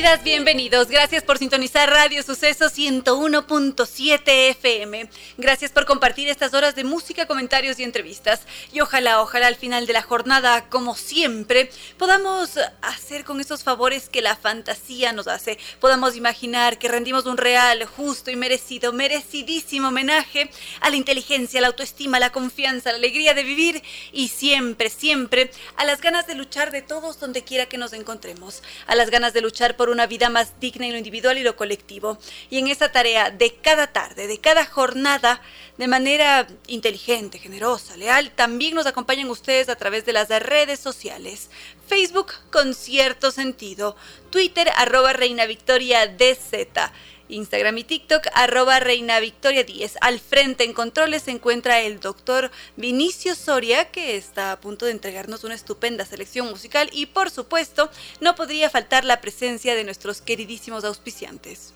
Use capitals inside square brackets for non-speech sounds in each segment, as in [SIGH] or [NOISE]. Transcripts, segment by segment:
Bienvenidas, bienvenidos. Gracias por sintonizar Radio Suceso 101.7 FM. Gracias por compartir estas horas de música, comentarios y entrevistas. Y ojalá, ojalá al final de la jornada, como siempre, podamos hacer con esos favores que la fantasía nos hace. Podamos imaginar que rendimos un real, justo y merecido, merecidísimo homenaje a la inteligencia, la autoestima, la confianza, la alegría de vivir y siempre, siempre a las ganas de luchar de todos donde quiera que nos encontremos. A las ganas de luchar luchar una vida más digna en lo individual y lo colectivo. Y en esa tarea de cada tarde, de cada jornada, de manera inteligente, generosa, leal, también nos acompañan ustedes a través de las redes sociales. Facebook con cierto sentido, Twitter arroba Reina Victoria DZ. Instagram y TikTok, arroba Reina Victoria 10. Al frente en controles se encuentra el doctor Vinicio Soria, que está a punto de entregarnos una estupenda selección musical y por supuesto no podría faltar la presencia de nuestros queridísimos auspiciantes.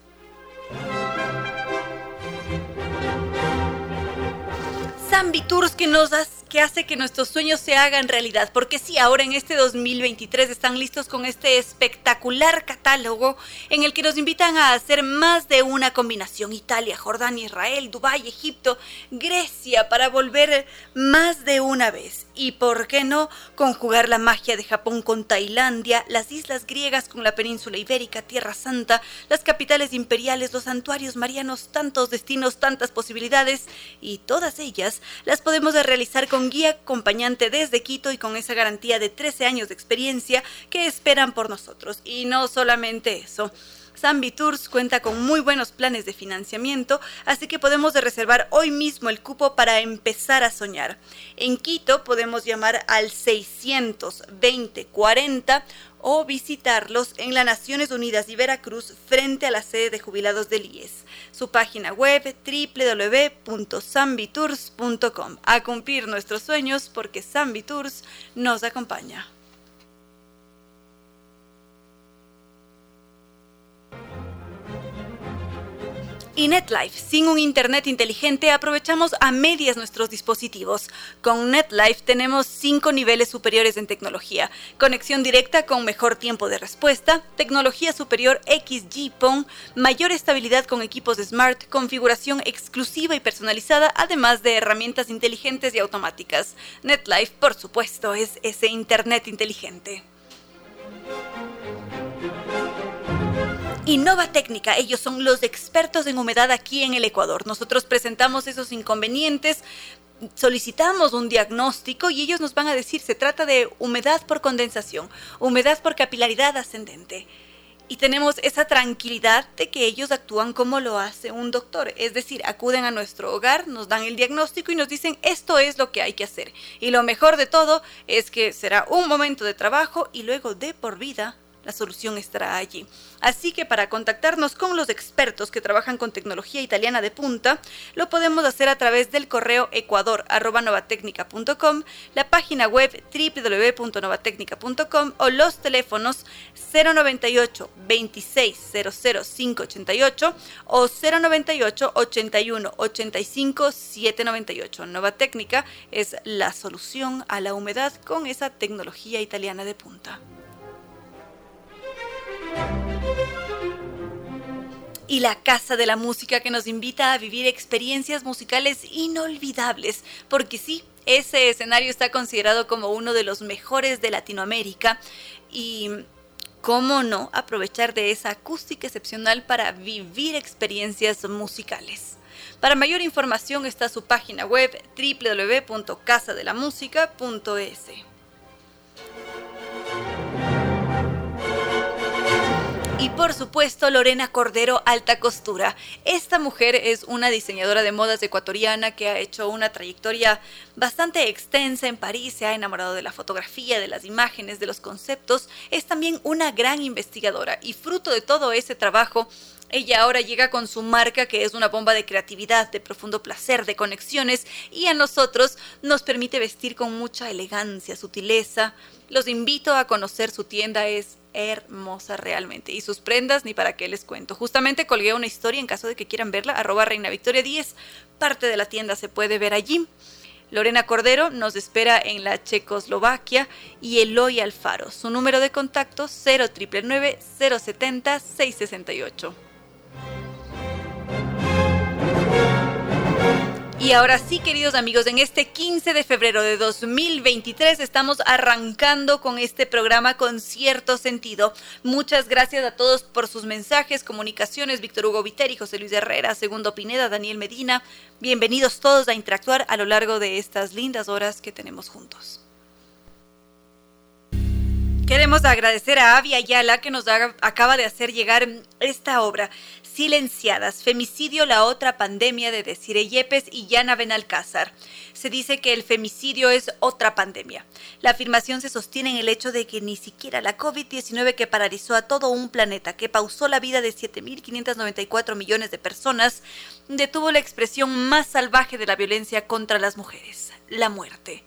Zambi Tours que nos hace que nuestros sueños se hagan realidad. Porque sí, ahora en este 2023 están listos con este espectacular catálogo en el que nos invitan a hacer más de una combinación. Italia, Jordania, Israel, Dubái, Egipto, Grecia, para volver más de una vez. Y por qué no conjugar la magia de Japón con Tailandia, las islas griegas con la península ibérica, Tierra Santa, las capitales imperiales, los santuarios marianos, tantos destinos, tantas posibilidades. Y todas ellas las podemos realizar con guía acompañante desde Quito y con esa garantía de 13 años de experiencia que esperan por nosotros. Y no solamente eso. Zambi Tours cuenta con muy buenos planes de financiamiento, así que podemos reservar hoy mismo el cupo para empezar a soñar. En Quito podemos llamar al 620 40 o visitarlos en las Naciones Unidas y Veracruz frente a la sede de jubilados del IES. Su página web www.sambitours.com. A cumplir nuestros sueños porque Sambitours nos acompaña. Y NetLife. Sin un Internet inteligente aprovechamos a medias nuestros dispositivos. Con NetLife tenemos cinco niveles superiores en tecnología. Conexión directa con mejor tiempo de respuesta, tecnología superior XG-PON, mayor estabilidad con equipos Smart, configuración exclusiva y personalizada, además de herramientas inteligentes y automáticas. NetLife, por supuesto, es ese Internet inteligente. Innova Técnica, ellos son los expertos en humedad aquí en el Ecuador. Nosotros presentamos esos inconvenientes, solicitamos un diagnóstico y ellos nos van a decir, se trata de humedad por condensación, humedad por capilaridad ascendente. Y tenemos esa tranquilidad de que ellos actúan como lo hace un doctor. Es decir, acuden a nuestro hogar, nos dan el diagnóstico y nos dicen esto es lo que hay que hacer. Y lo mejor de todo es que será un momento de trabajo y luego de por vida la solución estará allí. Así que para contactarnos con los expertos que trabajan con tecnología italiana de punta, lo podemos hacer a través del correo ecuador.novatecnica.com, la página web www.novatecnica.com o los teléfonos 098 2600 588 o 098 81 85 798. Nova Técnica es la solución a la humedad con esa tecnología italiana de punta. Y la Casa de la Música que nos invita a vivir experiencias musicales inolvidables, porque sí, ese escenario está considerado como uno de los mejores de Latinoamérica y cómo no aprovechar de esa acústica excepcional para vivir experiencias musicales. Para mayor información está su página web www.casadelamusica.es. Y por supuesto, Lorena Cordero, alta costura. Esta mujer es una diseñadora de modas ecuatoriana que ha hecho una trayectoria bastante extensa en París, se ha enamorado de la fotografía, de las imágenes, de los conceptos. Es también una gran investigadora y fruto de todo ese trabajo, ella ahora llega con su marca que es una bomba de creatividad, de profundo placer, de conexiones y a nosotros nos permite vestir con mucha elegancia, sutileza. Los invito a conocer su tienda, es hermosa realmente. Y sus prendas, ni para qué les cuento. Justamente colgué una historia en caso de que quieran verla, arroba Reina Victoria 10. Parte de la tienda se puede ver allí. Lorena Cordero nos espera en la Checoslovaquia y Eloy Alfaro. Su número de contacto 0999 070 668. Y ahora sí, queridos amigos, en este 15 de febrero de 2023 estamos arrancando con este programa con cierto sentido. Muchas gracias a todos por sus mensajes, comunicaciones, Víctor Hugo Viteri, José Luis Herrera, Segundo Pineda, Daniel Medina. Bienvenidos todos a interactuar a lo largo de estas lindas horas que tenemos juntos. Queremos agradecer a Avi Ayala que nos acaba de hacer llegar esta obra. Silenciadas, femicidio, la otra pandemia de Desire Yepes y Yana Benalcázar. Se dice que el femicidio es otra pandemia. La afirmación se sostiene en el hecho de que ni siquiera la COVID-19 que paralizó a todo un planeta, que pausó la vida de 7.594 millones de personas, detuvo la expresión más salvaje de la violencia contra las mujeres, la muerte.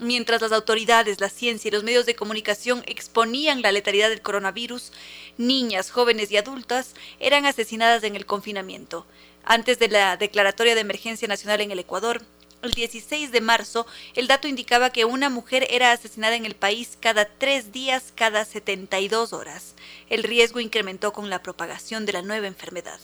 Mientras las autoridades, la ciencia y los medios de comunicación exponían la letalidad del coronavirus, niñas, jóvenes y adultas eran asesinadas en el confinamiento. Antes de la declaratoria de emergencia nacional en el Ecuador, el 16 de marzo, el dato indicaba que una mujer era asesinada en el país cada tres días cada 72 horas. El riesgo incrementó con la propagación de la nueva enfermedad.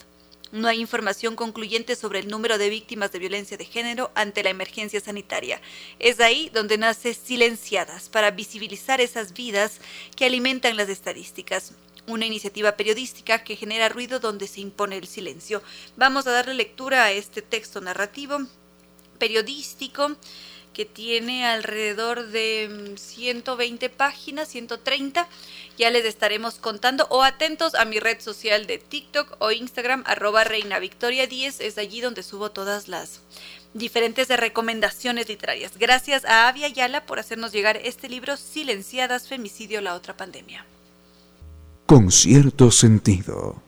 No hay información concluyente sobre el número de víctimas de violencia de género ante la emergencia sanitaria. Es ahí donde nace Silenciadas, para visibilizar esas vidas que alimentan las estadísticas una iniciativa periodística que genera ruido donde se impone el silencio. Vamos a darle lectura a este texto narrativo periodístico que tiene alrededor de 120 mm, páginas, 130. Ya les estaremos contando o atentos a mi red social de TikTok o Instagram, arroba Reina Victoria 10. Es allí donde subo todas las diferentes recomendaciones literarias. Gracias a Avia Yala por hacernos llegar este libro, Silenciadas, Femicidio, la otra pandemia. Con cierto sentido.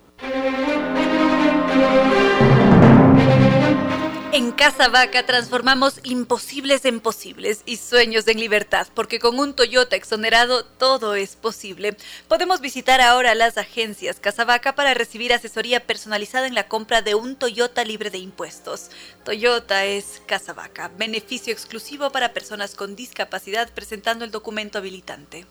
En Casa Vaca transformamos imposibles en posibles y sueños en libertad, porque con un Toyota exonerado todo es posible. Podemos visitar ahora las agencias Casa Vaca para recibir asesoría personalizada en la compra de un Toyota libre de impuestos. Toyota es Casa Vaca, beneficio exclusivo para personas con discapacidad presentando el documento habilitante.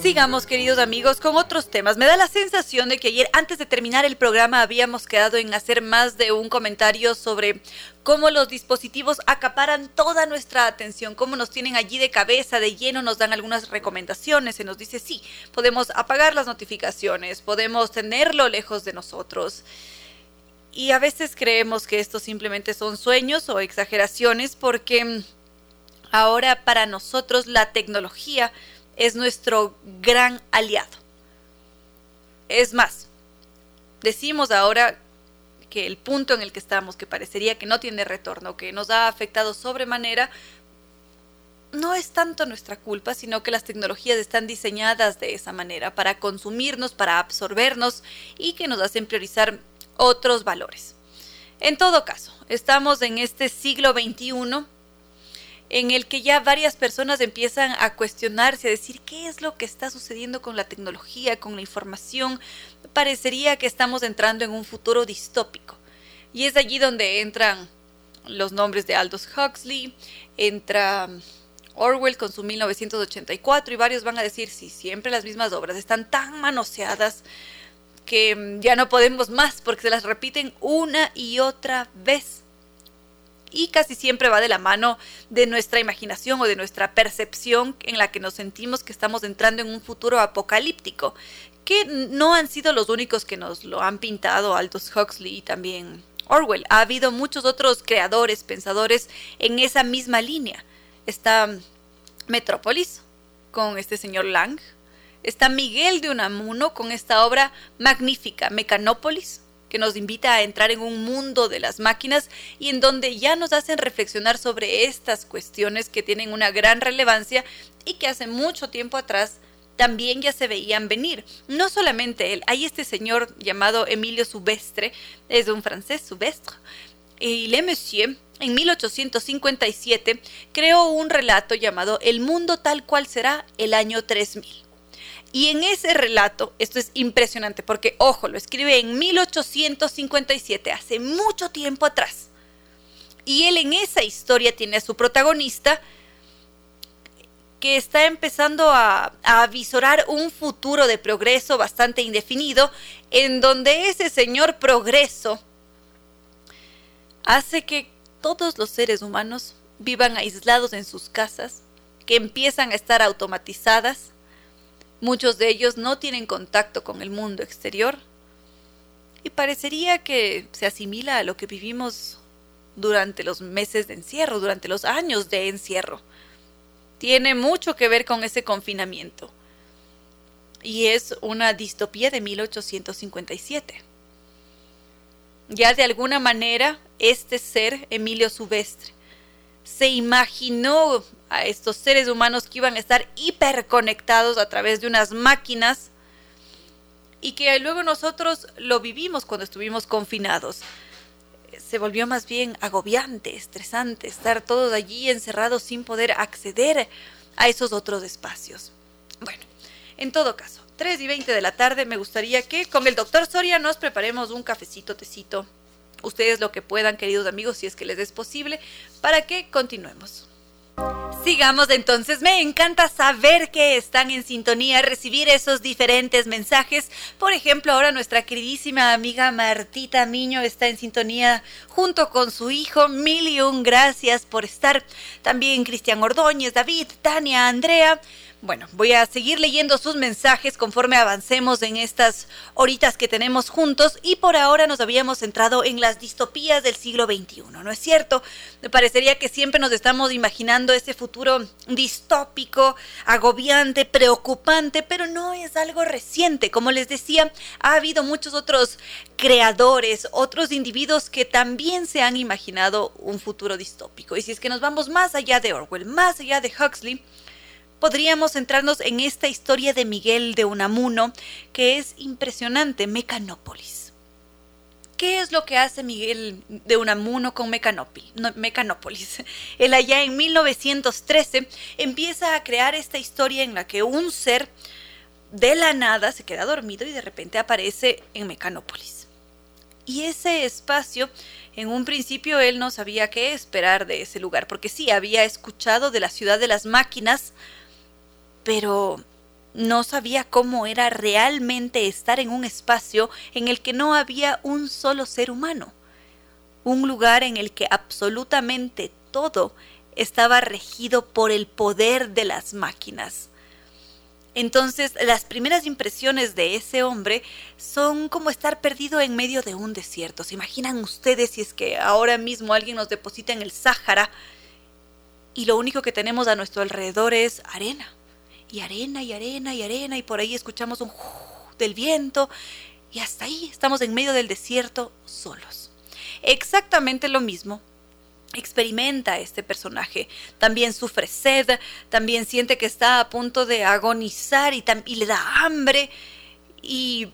Sigamos, queridos amigos, con otros temas. Me da la sensación de que ayer, antes de terminar el programa, habíamos quedado en hacer más de un comentario sobre cómo los dispositivos acaparan toda nuestra atención, cómo nos tienen allí de cabeza, de lleno, nos dan algunas recomendaciones, se nos dice, sí, podemos apagar las notificaciones, podemos tenerlo lejos de nosotros. Y a veces creemos que estos simplemente son sueños o exageraciones porque ahora para nosotros la tecnología es nuestro gran aliado. Es más, decimos ahora que el punto en el que estamos, que parecería que no tiene retorno, que nos ha afectado sobremanera, no es tanto nuestra culpa, sino que las tecnologías están diseñadas de esa manera, para consumirnos, para absorbernos y que nos hacen priorizar otros valores. En todo caso, estamos en este siglo XXI en el que ya varias personas empiezan a cuestionarse, a decir qué es lo que está sucediendo con la tecnología, con la información. Parecería que estamos entrando en un futuro distópico. Y es allí donde entran los nombres de Aldous Huxley, entra Orwell con su 1984 y varios van a decir, sí, siempre las mismas obras están tan manoseadas que ya no podemos más porque se las repiten una y otra vez y casi siempre va de la mano de nuestra imaginación o de nuestra percepción en la que nos sentimos que estamos entrando en un futuro apocalíptico, que no han sido los únicos que nos lo han pintado Aldous Huxley y también Orwell. Ha habido muchos otros creadores, pensadores en esa misma línea. Está Metrópolis, con este señor Lang. Está Miguel de Unamuno con esta obra magnífica, Mecanópolis, que nos invita a entrar en un mundo de las máquinas y en donde ya nos hacen reflexionar sobre estas cuestiones que tienen una gran relevancia y que hace mucho tiempo atrás también ya se veían venir. No solamente él, hay este señor llamado Emilio Subestre, es un francés, Subestre, y Le Monsieur, en 1857, creó un relato llamado El mundo tal cual será el año 3000. Y en ese relato, esto es impresionante porque, ojo, lo escribe en 1857, hace mucho tiempo atrás. Y él en esa historia tiene a su protagonista, que está empezando a, a, avisorar un futuro de progreso bastante indefinido, en donde ese señor progreso hace que todos los seres humanos vivan aislados en sus casas, que empiezan a estar automatizadas, muchos de ellos no tienen contacto con el mundo exterior, y parecería que se asimila a lo que vivimos durante los meses de encierro, durante los años de encierro tiene mucho que ver con ese confinamiento. Y es una distopía de 1857. Ya de alguna manera, este ser, Emilio Subestre, se imaginó a estos seres humanos que iban a estar hiperconectados a través de unas máquinas y que luego nosotros lo vivimos cuando estuvimos confinados se volvió más bien agobiante, estresante, estar todos allí encerrados sin poder acceder a esos otros espacios. Bueno, en todo caso, 3 y 20 de la tarde me gustaría que con el doctor Soria nos preparemos un cafecito, tecito, ustedes lo que puedan, queridos amigos, si es que les es posible, para que continuemos. Sigamos entonces, me encanta saber que están en sintonía, recibir esos diferentes mensajes. Por ejemplo, ahora nuestra queridísima amiga Martita Miño está en sintonía junto con su hijo. Mil y un gracias por estar. También Cristian Ordóñez, David, Tania, Andrea. Bueno, voy a seguir leyendo sus mensajes conforme avancemos en estas horitas que tenemos juntos y por ahora nos habíamos centrado en las distopías del siglo XXI, ¿no es cierto? Me parecería que siempre nos estamos imaginando ese futuro distópico, agobiante, preocupante, pero no es algo reciente. Como les decía, ha habido muchos otros creadores, otros individuos que también se han imaginado un futuro distópico. Y si es que nos vamos más allá de Orwell, más allá de Huxley, podríamos centrarnos en esta historia de Miguel de Unamuno, que es impresionante, Mecanópolis. ¿Qué es lo que hace Miguel de Unamuno con Mecanópolis? [LAUGHS] Él allá en 1913 empieza a crear esta historia en la que un ser de la nada se queda dormido y de repente aparece en Mecanópolis. Y ese espacio, en un principio él no sabía qué esperar de ese lugar, porque sí, había escuchado de la ciudad de las máquinas, pero no sabía cómo era realmente estar en un espacio en el que no había un solo ser humano, un lugar en el que absolutamente todo estaba regido por el poder de las máquinas. Entonces, las primeras impresiones de ese hombre son como estar perdido en medio de un desierto. ¿Se imaginan ustedes si es que ahora mismo alguien nos deposita en el Sáhara y lo único que tenemos a nuestro alrededor es arena? Y arena y arena y arena y por ahí escuchamos un del viento y hasta ahí estamos en medio del desierto solos. Exactamente lo mismo experimenta este personaje. También sufre sed, también siente que está a punto de agonizar y, y le da hambre y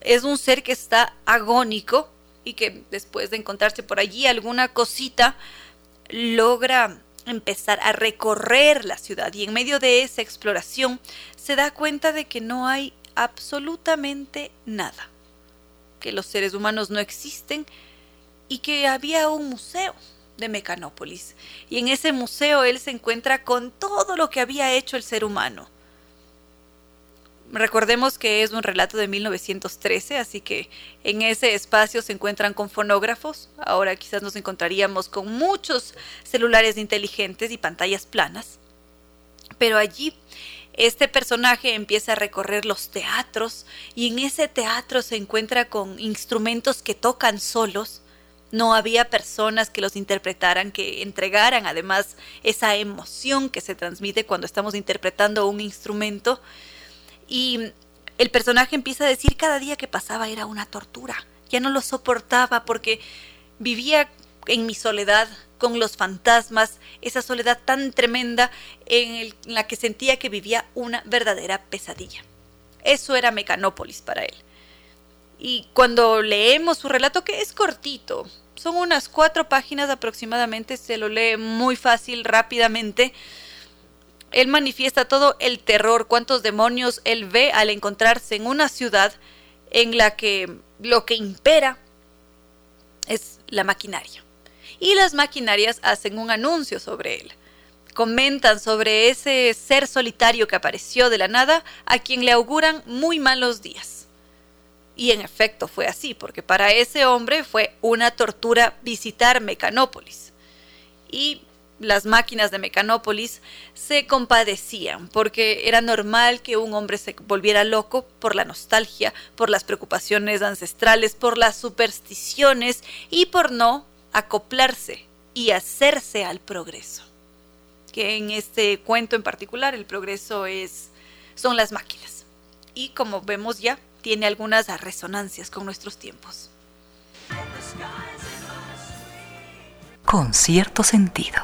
es un ser que está agónico y que después de encontrarse por allí alguna cosita logra empezar a recorrer la ciudad y en medio de esa exploración se da cuenta de que no hay absolutamente nada, que los seres humanos no existen y que había un museo de Mecanópolis. Y en ese museo él se encuentra con todo lo que había hecho el ser humano Recordemos que es un relato de 1913, así que en ese espacio se encuentran con fonógrafos. Ahora quizás nos encontraríamos con muchos celulares inteligentes y pantallas planas. Pero allí este personaje empieza a recorrer los teatros y en ese teatro se encuentra con instrumentos que tocan solos no había personas que los interpretaran, que entregaran además esa emoción que se transmite cuando estamos interpretando un instrumento. Y el personaje empieza a decir cada día que pasaba era una tortura, ya no lo soportaba porque vivía en mi soledad con los fantasmas, esa soledad tan tremenda en, la que sentía que vivía una verdadera pesadilla. Eso era Mecanópolis para él. Y cuando leemos su relato, que es cortito, son unas cuatro páginas aproximadamente, se lo lee muy fácil, rápidamente, él manifiesta todo el terror, cuántos demonios él ve al encontrarse en una ciudad en la que lo que impera es la maquinaria. Y las maquinarias hacen un anuncio sobre él. Comentan sobre ese ser solitario que apareció de la nada a quien le auguran muy malos días. Y en efecto fue así, porque para ese hombre fue una tortura visitar Mecanópolis. Y las máquinas de Mecanópolis se compadecían, porque era normal que un hombre se volviera loco por la nostalgia, por las preocupaciones ancestrales, por las supersticiones y por no acoplarse y hacerse al progreso. Que en este cuento en particular el progreso es son las máquinas. Y como vemos ya, tiene algunas resonancias con nuestros tiempos. Con cierto sentido.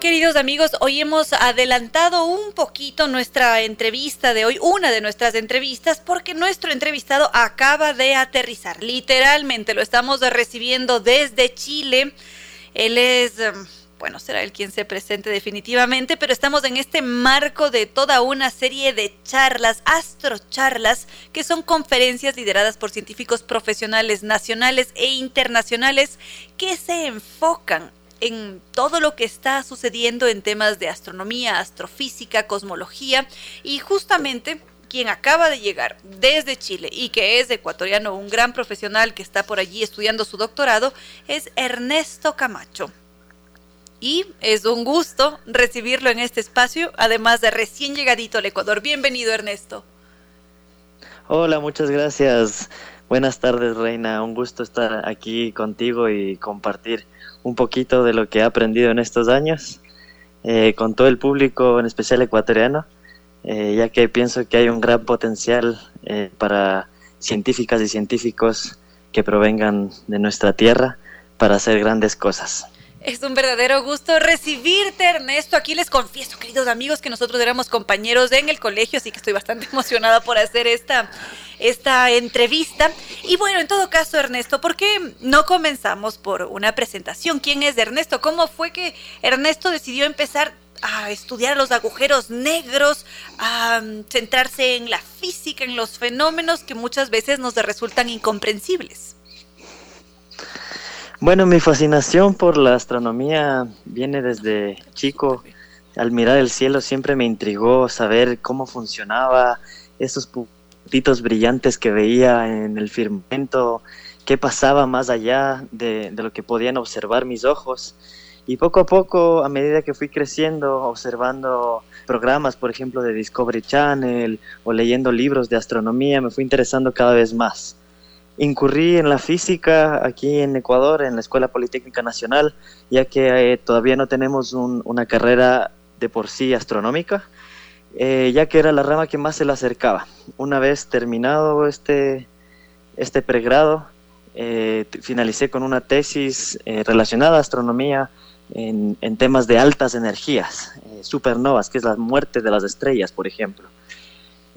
Queridos amigos, hoy hemos adelantado un poquito nuestra entrevista de hoy, una de nuestras entrevistas, porque nuestro entrevistado acaba de aterrizar. Literalmente lo estamos recibiendo desde Chile. Él es, em, bueno, será el quien se presente definitivamente, pero estamos en este marco de toda una serie de charlas, astrocharlas, que son conferencias lideradas por científicos profesionales nacionales e internacionales que se enfocan en todo lo que está sucediendo en temas de astronomía, astrofísica, cosmología y justamente quien acaba de llegar desde Chile y que es ecuatoriano, un gran profesional que está por allí estudiando su doctorado, es Ernesto Camacho. Y es un gusto recibirlo en este espacio, además de recién llegadito al Ecuador. Bienvenido, Ernesto. Hola, muchas gracias. Buenas tardes, Reina. Un gusto estar aquí contigo y compartir un poquito de lo que he aprendido en estos años eh, con todo el público, en especial ecuatoriano, eh, ya que pienso que hay un gran potencial eh, para científicas y científicos que provengan de nuestra tierra para hacer grandes cosas. Es un verdadero gusto recibirte, Ernesto. Aquí les confieso, queridos amigos, que nosotros éramos compañeros en el colegio, así que estoy bastante [LAUGHS] emocionada por hacer esta, esta entrevista. Y bueno, en todo caso, Ernesto, ¿por qué no comenzamos por una presentación? ¿Quién es Ernesto? ¿Cómo fue que Ernesto decidió empezar a estudiar los agujeros negros, a mm, centrarse en la física, en los fenómenos que muchas veces nos resultan incomprensibles? Bueno, mi fascinación por la astronomía viene desde chico. Al mirar el cielo siempre me intrigó saber cómo funcionaba esos puntitos brillantes que veía en el firmamento, qué pasaba más allá de, lo que podían observar mis ojos. Y poco a poco, a medida que fui creciendo, observando programas, por ejemplo, de Discovery Channel o leyendo libros de astronomía, me fui interesando cada vez más incurrí en la física aquí en Ecuador, en la Escuela Politécnica Nacional, ya que eh, todavía no tenemos una carrera de por sí astronómica, eh, ya que era la rama que más se le acercaba. Una vez terminado este, este pregrado, eh, finalicé con una tesis relacionada a astronomía en, en, temas de altas energías, supernovas, que es la muerte de las estrellas, por ejemplo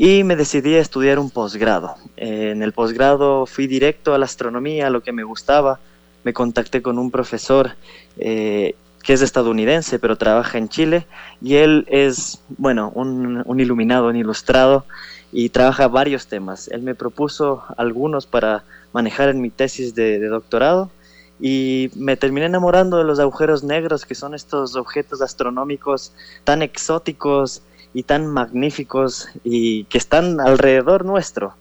y me decidí a estudiar un posgrado. en el posgrado fui directo a la astronomía, lo que me gustaba. Me contacté con un profesor eh, que es estadounidense, pero trabaja en Chile, y él es, bueno, un, iluminado, un ilustrado, y trabaja varios temas. Él me propuso algunos para manejar en mi tesis de, de doctorado, y me terminé enamorando de los agujeros negros, que son estos objetos astronómicos tan exóticos, y tan magníficos y que están alrededor nuestro,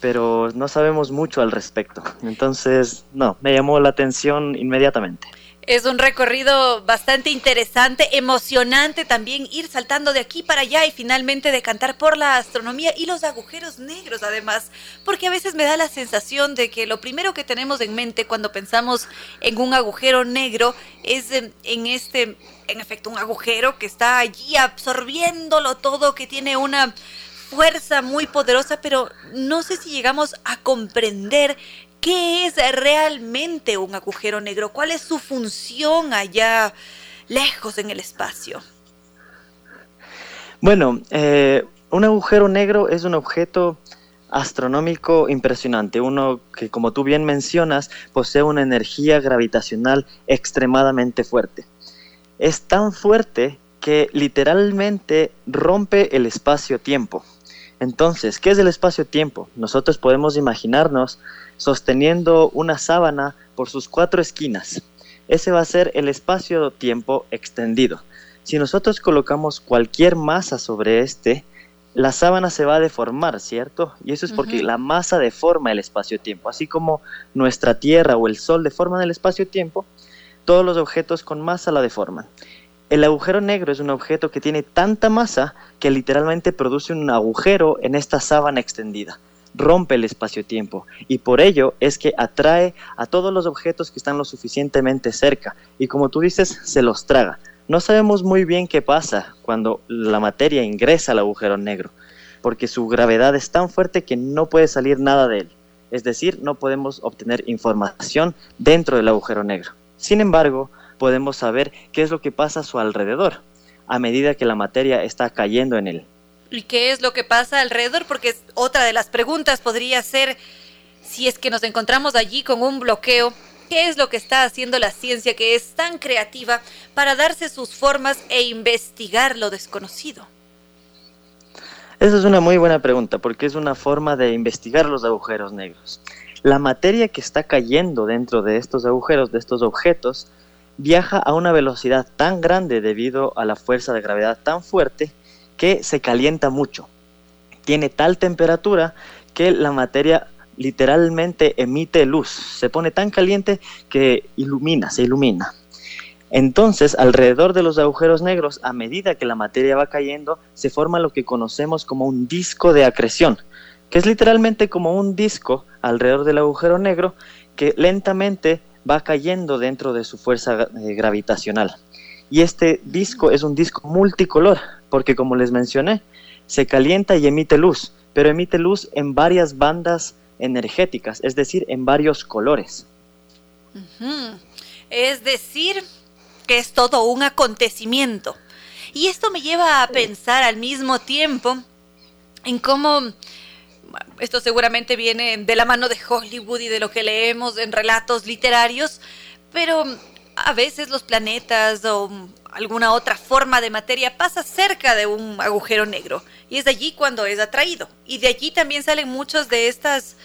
pero no sabemos mucho al respecto. Entonces, no, me llamó la atención inmediatamente. Es un recorrido bastante interesante, emocionante también ir saltando de aquí para allá y finalmente decantar por la astronomía y los agujeros negros además, porque a veces me da la sensación de que lo primero que tenemos en mente cuando pensamos en un agujero negro es en, este, en efecto, un agujero que está allí absorbiéndolo todo, que tiene una fuerza muy poderosa, pero no sé si llegamos a comprender ¿Qué es realmente un agujero negro? ¿Cuál es su función allá lejos en el espacio? Bueno, eh, un agujero negro es un objeto astronómico impresionante, uno que como tú bien mencionas posee una energía gravitacional extremadamente fuerte. Es tan fuerte que literalmente rompe el espacio-tiempo. Entonces, ¿qué es el espacio-tiempo? Nosotros podemos imaginarnos sosteniendo una sábana por sus cuatro esquinas. Ese va a ser el espacio-tiempo extendido. Si nosotros colocamos cualquier masa sobre este, la sábana se va a deformar, ¿cierto? Y eso es porque la masa deforma el espacio-tiempo. Así como nuestra Tierra o el Sol deforman el espacio-tiempo, todos los objetos con masa la deforman. El agujero negro es un objeto que tiene tanta masa que literalmente produce un agujero en esta sábana extendida rompe el espacio-tiempo y por ello es que atrae a todos los objetos que están lo suficientemente cerca y como tú dices, se los traga. No sabemos muy bien qué pasa cuando la materia ingresa al agujero negro, porque su gravedad es tan fuerte que no puede salir nada de él. Es decir, no podemos obtener información dentro del agujero negro. Sin embargo, podemos saber qué es lo que pasa a su alrededor a medida que la materia está cayendo en él y qué es lo que pasa alrededor, porque otra de las preguntas podría ser si es que nos encontramos allí con un bloqueo, ¿qué es lo que está haciendo la ciencia que es tan creativa para darse sus formas e investigar lo desconocido? Esa es una muy buena pregunta, porque es una forma de investigar los agujeros negros. La materia que está cayendo dentro de estos agujeros, de estos objetos, viaja a una velocidad tan grande debido a la fuerza de gravedad tan fuerte que se calienta mucho. Tiene tal temperatura que la materia literalmente emite luz. Se pone tan caliente que ilumina, se ilumina. Entonces, alrededor de los agujeros negros, a medida que la materia va cayendo, se forma lo que conocemos como un disco de acreción, que es literalmente como un disco alrededor del agujero negro que lentamente va cayendo dentro de su fuerza eh, gravitacional. Y este disco es un disco multicolor, porque como les mencioné, se calienta y emite luz, pero emite luz en varias bandas energéticas, es decir, en varios colores. Es decir, que es todo un acontecimiento. Y esto me lleva a pensar al mismo tiempo en cómo esto seguramente viene de la mano de Hollywood y de lo que leemos en relatos literarios, pero a veces los planetas o alguna otra forma de materia pasa cerca de un agujero negro y es de allí cuando es atraído. Y de allí también salen muchas de estas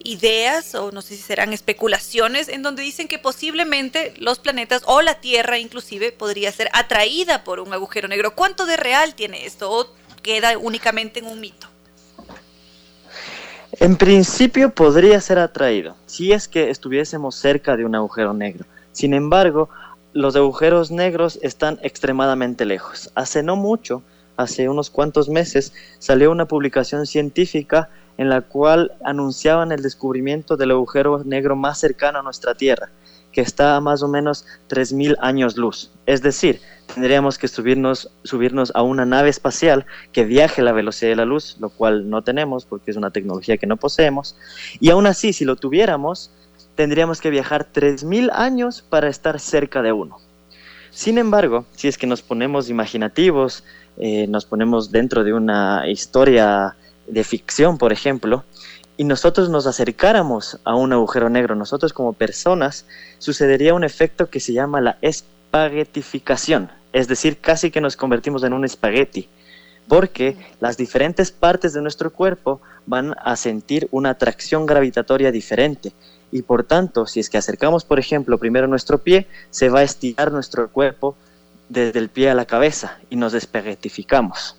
ideas o no sé si serán especulaciones en donde dicen que posiblemente los planetas o la Tierra inclusive podría ser atraída por un agujero negro. ¿Cuánto de real tiene esto o queda únicamente en un mito? En principio podría ser atraído si es que estuviésemos cerca de un agujero negro. Sin embargo, los agujeros negros están extremadamente lejos. Hace no mucho, hace unos cuantos meses, salió una publicación científica en la cual anunciaban el descubrimiento del agujero negro más cercano a nuestra Tierra, que está a más o menos 3.000 años luz. Es decir, tendríamos que subirnos, subirnos a una nave espacial que viaje a la velocidad de la luz, lo cual no tenemos porque es una tecnología que no poseemos. Y aún así, si lo tuviéramos, tendríamos que viajar 3.000 años para estar cerca de uno. Sin embargo, si es que nos ponemos imaginativos, eh, nos ponemos dentro de una historia de ficción, por ejemplo, y nosotros nos acercáramos a un agujero negro, nosotros como personas, sucedería un efecto que se llama la espaguetificación, es decir, casi que nos convertimos en un espagueti, porque las diferentes partes de nuestro cuerpo van a sentir una atracción gravitatoria diferente y por tanto, si es que acercamos, por ejemplo, primero nuestro pie, se va a estirar nuestro cuerpo desde el pie a la cabeza y nos despeguetificamos.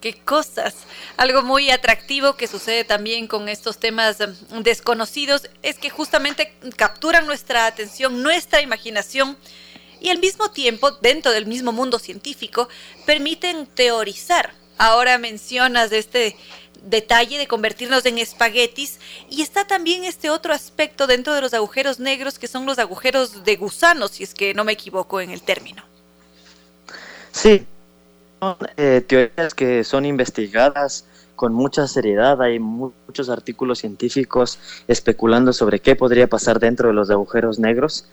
qué cosas. Algo muy atractivo que sucede también con estos temas mm, desconocidos es que justamente capturan nuestra atención, nuestra imaginación y al mismo tiempo, dentro del mismo mundo científico, permiten teorizar. Ahora mencionas este detalle de convertirnos en espaguetis y está también este otro aspecto dentro de los agujeros negros que son los agujeros de gusano, si es que no me equivoco en el término. Sí, son eh, teorías que son investigadas con mucha seriedad. Hay muchos artículos científicos especulando sobre qué podría pasar dentro de los agujeros negros.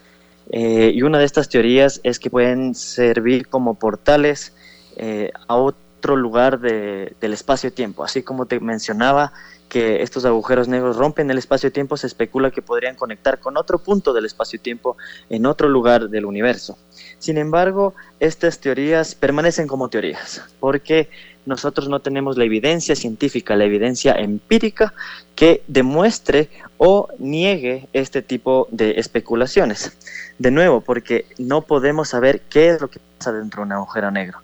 Eh, y una de estas teorías es que pueden servir como portales eh, a otro lugar del espacio-tiempo. Así como te mencionaba que estos agujeros negros rompen el espacio-tiempo, se especula que podrían conectar con otro punto del espacio-tiempo en otro lugar del universo. Sin embargo, estas teorías permanecen como teorías, porque nosotros no tenemos la evidencia científica, la evidencia empírica que demuestre o niegue este tipo de especulaciones. De nuevo, porque no podemos saber qué es lo que pasa dentro de un agujero negro.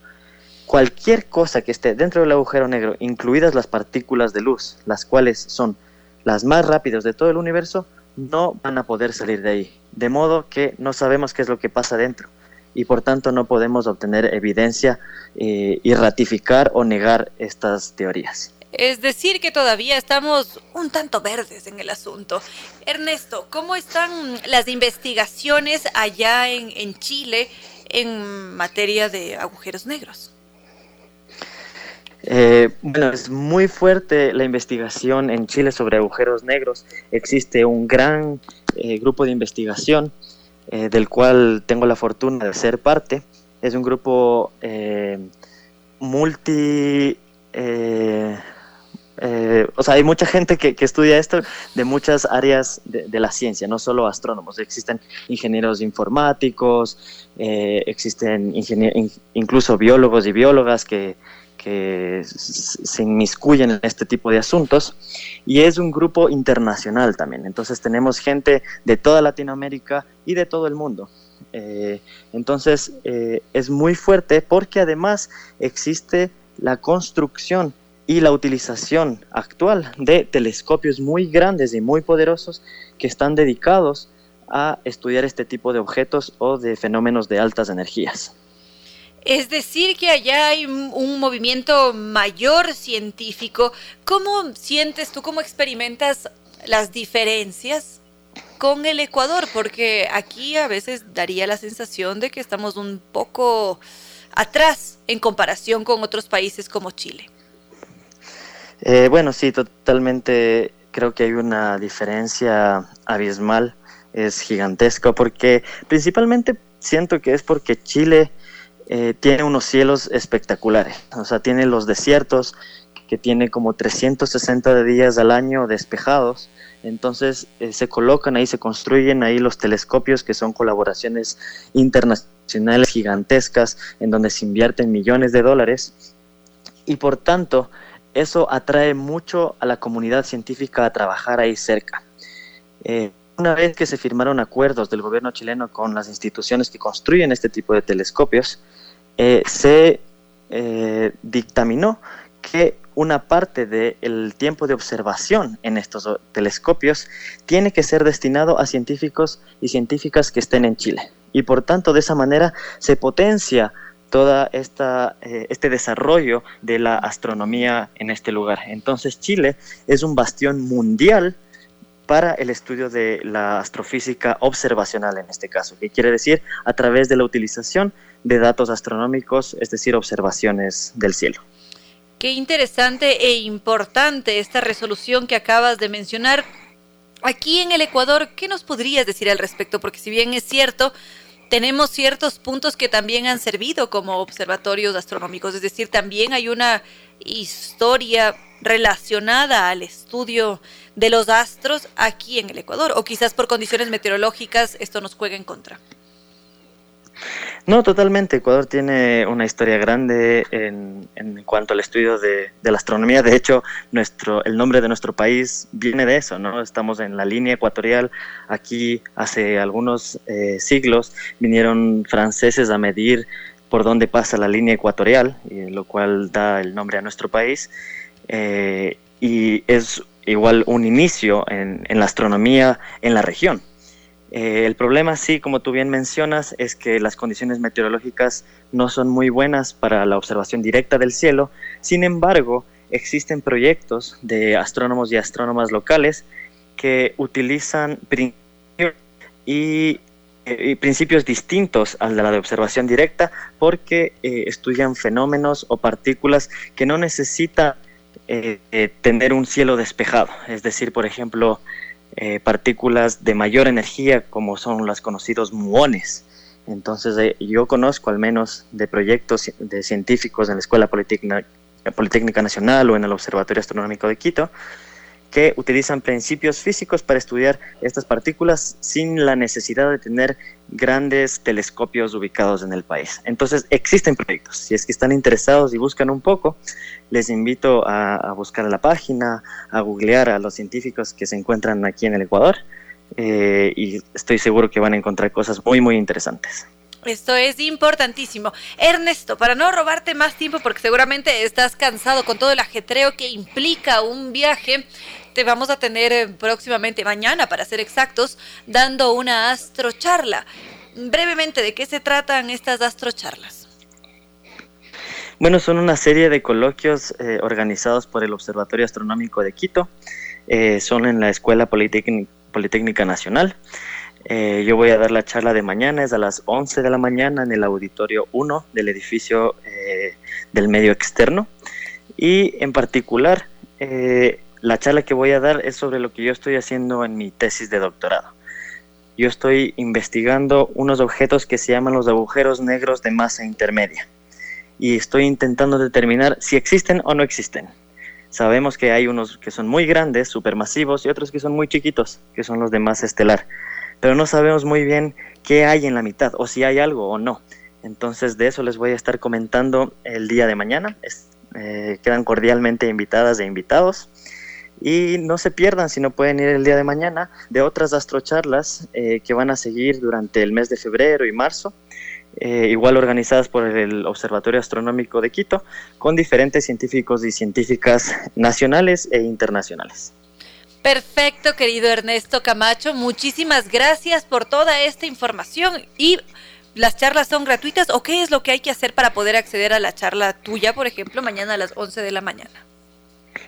Cualquier cosa que esté dentro del agujero negro, incluidas las partículas de luz, las cuales son las más rápidas de todo el universo, no van a poder salir de ahí. De modo que no sabemos qué es lo que pasa dentro y por tanto no podemos obtener evidencia eh, y ratificar o negar estas teorías. Es decir, que todavía estamos un tanto verdes en el asunto. Ernesto, ¿cómo están las investigaciones allá en, Chile en materia de agujeros negros? Eh, bueno, es muy fuerte la investigación en Chile sobre agujeros negros. Existe un gran eh, grupo de investigación eh, del cual tengo la fortuna de ser parte. Es un grupo eh, multi... Eh, o sea, hay mucha gente que, estudia esto de muchas áreas de, la ciencia, no solo astrónomos. Existen ingenieros informáticos, existen incluso biólogos y biólogas que, que se inmiscuyen en este tipo de asuntos y es un grupo internacional también. Entonces tenemos gente de toda Latinoamérica y de todo el mundo. Eh, entonces eh, es muy fuerte porque además existe la construcción y la utilización actual de telescopios muy grandes y muy poderosos que están dedicados a estudiar este tipo de objetos o de fenómenos de altas energías. Es decir, que allá hay un movimiento mayor científico. ¿Cómo sientes tú, cómo experimentas las diferencias con el Ecuador? Porque aquí a veces daría la sensación de que estamos un poco atrás en comparación con otros países como Chile. Eh, bueno, sí, totalmente. Creo que hay una diferencia abismal, es gigantesco, porque principalmente siento que es porque Chile eh, tiene unos cielos espectaculares. O sea, tiene los desiertos que tiene como 360 días al año despejados. Entonces eh, se colocan ahí, se construyen ahí los telescopios que son colaboraciones internacionales gigantescas en donde se invierten millones de dólares. Y por tanto, eso atrae mucho a la comunidad científica a trabajar ahí cerca. Eh, una vez que se firmaron acuerdos del gobierno chileno con las instituciones que construyen este tipo de telescopios, eh, se eh, dictaminó que una parte del tiempo de observación en estos telescopios tiene que ser destinado a científicos y científicas que estén en Chile. Y por tanto, de esa manera se potencia todo eh, este desarrollo de la astronomía en este lugar. Entonces Chile es un bastión mundial para el estudio de la astrofísica observacional en este caso, que quiere decir a través de la utilización de datos astronómicos, es decir, observaciones del cielo. Qué interesante e importante esta resolución que acabas de mencionar. Aquí en el Ecuador, ¿qué nos podrías decir al respecto? Porque si bien es cierto, tenemos ciertos puntos que también han servido como observatorios astronómicos, es decir, también hay una historia relacionada al estudio de los astros aquí en el Ecuador, o quizás por condiciones meteorológicas esto nos juega en contra. No, totalmente. Ecuador tiene una historia grande en, en cuanto al estudio de, la astronomía. De hecho, nuestro, el nombre de nuestro país viene de eso, ¿no? Estamos en la línea ecuatorial. Aquí, hace algunos eh, siglos, vinieron franceses a medir por donde pasa la línea ecuatorial, lo cual da el nombre a nuestro país, eh, y es igual un inicio en, la astronomía en la región. Eh, el problema, sí, como tú bien mencionas, es que las condiciones meteorológicas no son muy buenas para la observación directa del cielo. Sin embargo, existen proyectos de astrónomos y astrónomas locales que utilizan y, eh, principios distintos al de la de observación directa porque eh, estudian fenómenos o partículas que no necesitan eh, tener un cielo despejado. Es decir, por ejemplo, partículas de mayor energía como son los conocidos muones. Entonces, yo conozco al menos de proyectos de científicos en la Escuela Politécnica, Politécnica Nacional o en el Observatorio Astronómico de Quito, que utilizan principios físicos para estudiar estas partículas sin la necesidad de tener grandes telescopios ubicados en el país. Entonces, existen proyectos. Si es que están interesados y buscan un poco, les invito a, buscar la página, a googlear a los científicos que se encuentran aquí en el Ecuador eh, y estoy seguro que van a encontrar cosas muy, muy interesantes. Esto es importantísimo. Ernesto, para no robarte más tiempo, porque seguramente estás cansado con todo el ajetreo que implica un viaje, te vamos a tener eh, próximamente, mañana para ser exactos, dando una astrocharla. Brevemente, ¿de qué se tratan estas astrocharlas? Bueno, son una serie de coloquios eh, organizados por el Observatorio Astronómico de Quito. Eh, son en la Escuela Politécnica Nacional. yo voy a dar la charla de mañana, es a las 11 de la mañana en el auditorio 1 del edificio del medio externo. Y en particular, la charla que voy a dar es sobre lo que yo estoy haciendo en mi tesis de doctorado. Yo estoy investigando unos objetos que se llaman los agujeros negros de masa intermedia y estoy intentando determinar si existen o no existen. Sabemos que hay unos que son muy grandes, supermasivos, y otros que son muy chiquitos, que son los de masa estelar, pero no sabemos muy bien qué hay en la mitad o si hay algo o no. Entonces de eso les voy a estar comentando el día de mañana. Eh, quedan cordialmente invitadas e invitados. Y no se pierdan, si no pueden ir el día de mañana, de otras astrocharlas eh, que van a seguir durante el mes de febrero y marzo, eh, igual organizadas por el Observatorio Astronómico de Quito, con diferentes científicos y científicas nacionales e internacionales. Perfecto, querido Ernesto Camacho. Muchísimas gracias por toda esta información y ¿Las charlas son gratuitas o qué es lo que hay que hacer para poder acceder a la charla tuya, por ejemplo, mañana a las 11 de la mañana?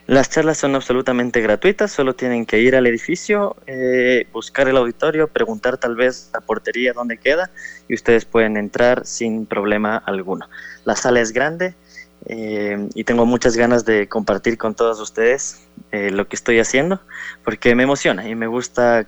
Las charlas son absolutamente gratuitas, solo tienen que ir al edificio, eh, buscar el auditorio, preguntar tal vez la portería dónde queda y ustedes pueden entrar sin problema alguno. La sala es grande eh, y tengo muchas ganas de compartir con todos ustedes eh, lo que estoy haciendo porque me emociona y me gusta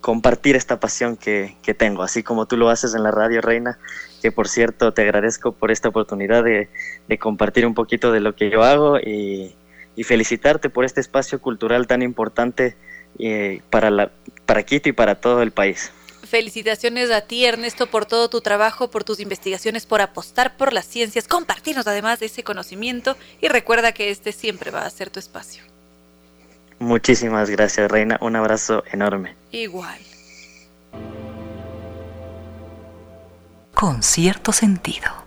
compartir esta pasión que, tengo, así como tú lo haces en la radio, Reina, que por cierto te agradezco por esta oportunidad de, de compartir un poquito de lo que yo hago y y felicitarte por este espacio cultural tan importante eh, para, la, para Quito y para todo el país. Felicitaciones a ti, Ernesto, por todo tu trabajo, por tus investigaciones, por apostar por las ciencias, compartirnos además de ese conocimiento y recuerda que este siempre va a ser tu espacio. Muchísimas gracias, Reina. Un abrazo enorme. Igual. Con cierto sentido.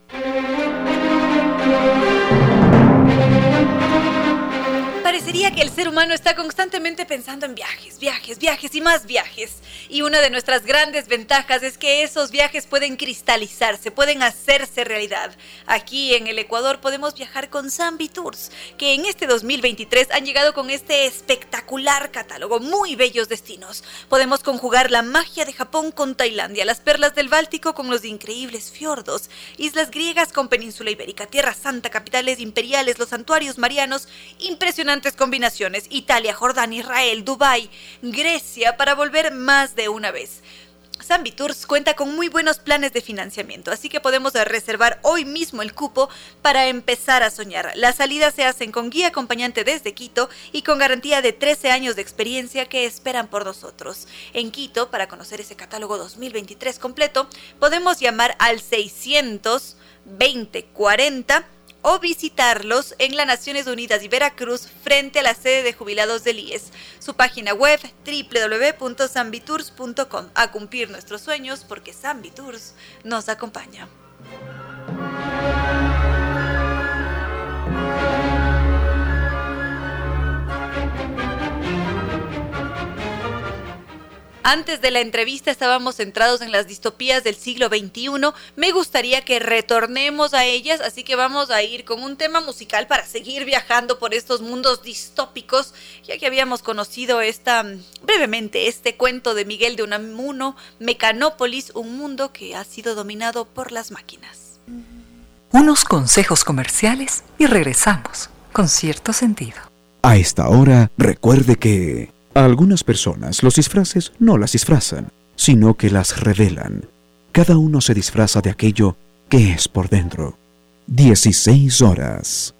Parecería que el ser humano está constantemente pensando en viajes, viajes, viajes y más viajes. Y una de nuestras grandes ventajas es que esos viajes pueden cristalizarse, pueden hacerse realidad. Aquí en el Ecuador podemos viajar con Zambi Tours, que en este 2023 han llegado con este espectacular catálogo, muy bellos destinos. Podemos conjugar la magia de Japón con Tailandia, las perlas del Báltico con los increíbles fiordos, islas griegas con península ibérica, Tierra Santa, capitales imperiales, los santuarios marianos, impresionantes combinaciones, Italia, Jordania, Israel, Dubái, Grecia, para volver más de una vez. Tours cuenta con muy buenos planes de financiamiento, así que podemos reservar hoy mismo el cupo para empezar a soñar. Las salidas se hacen con guía acompañante desde Quito y con garantía de 13 años de experiencia que esperan por nosotros. En Quito, para conocer ese catálogo 2023 completo, podemos llamar al 620 40 o visitarlos en las Naciones Unidas y Veracruz frente a la sede de jubilados del IES. Su página web www.sambitours.com. A cumplir nuestros sueños porque Sambitours nos acompaña. Antes de la entrevista estábamos centrados en las distopías del siglo XXI. Me gustaría que retornemos a ellas, así que vamos a ir con un tema musical para seguir viajando por estos mundos distópicos, ya que habíamos conocido esta brevemente este cuento de Miguel de Unamuno, Mecanópolis, un mundo que ha sido dominado por las máquinas. Unos consejos comerciales y regresamos con cierto sentido. A esta hora, recuerde que a algunas personas los disfraces no las disfrazan, sino que las revelan. Cada uno se disfraza de aquello que es por dentro. 16 horas.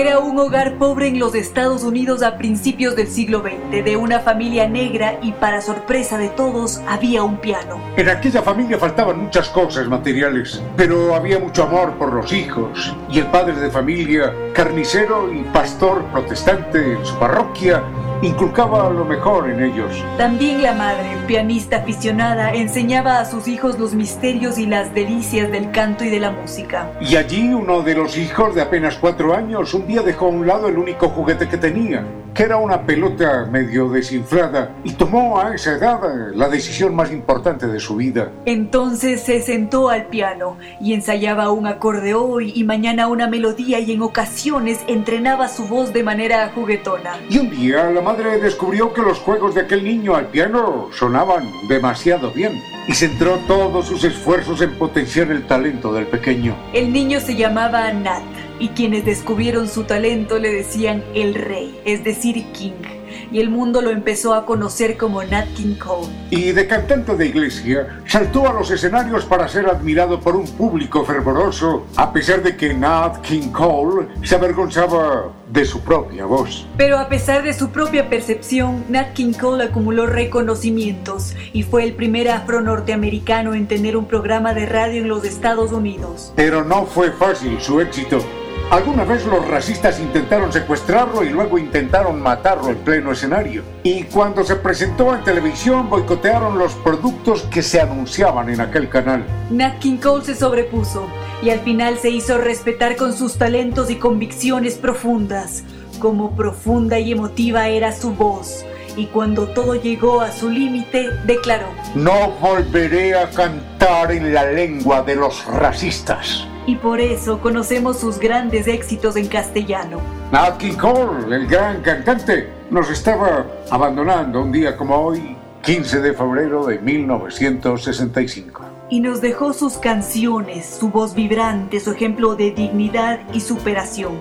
Era un hogar pobre en los Estados Unidos a principios del siglo XX, de una familia negra y para sorpresa de todos había un piano. En aquella familia faltaban muchas cosas materiales, pero había mucho amor por los hijos y el padre de familia, carnicero y pastor protestante en su parroquia, inculcaba lo mejor en ellos. También la madre, pianista aficionada, enseñaba a sus hijos los misterios y las delicias del canto y de la música. Y allí uno de los hijos de apenas cuatro años un día dejó a un lado el único juguete que tenía, que era una pelota medio desinflada, y tomó a esa edad la decisión más importante de su vida. Entonces se sentó al piano y ensayaba un acorde hoy y mañana una melodía y en ocasiones entrenaba su voz de manera juguetona. Y un día la madre descubrió que los juegos de aquel niño al piano sonaban demasiado bien y centró todos sus esfuerzos en potenciar el talento del pequeño. El niño se llamaba Nat y quienes descubrieron su talento le decían el rey, es decir, King y el mundo lo empezó a conocer como Nat King Cole. Y de cantante de iglesia, saltó a los escenarios para ser admirado por un público fervoroso, a pesar de que Nat King Cole se avergonzaba de su propia voz. Pero a pesar de su propia percepción, Nat King Cole acumuló reconocimientos y fue el primer afro-norteamericano en tener un programa de radio en los Estados Unidos. Pero no fue fácil su éxito. Alguna vez los racistas intentaron secuestrarlo y luego intentaron matarlo en pleno escenario. Y cuando se presentó en televisión boicotearon los productos que se anunciaban en aquel canal. Nat King Cole se sobrepuso y al final se hizo respetar con sus talentos y convicciones profundas. Como profunda y emotiva era su voz. Y cuando todo llegó a su límite, declaró, No volveré a cantar en la lengua de los racistas y por eso conocemos sus grandes éxitos en castellano. Nat King Cole, el gran cantante, nos estaba abandonando un día como hoy, 15 de febrero de 1965. Y nos dejó sus canciones, su voz vibrante, su ejemplo de dignidad y superación.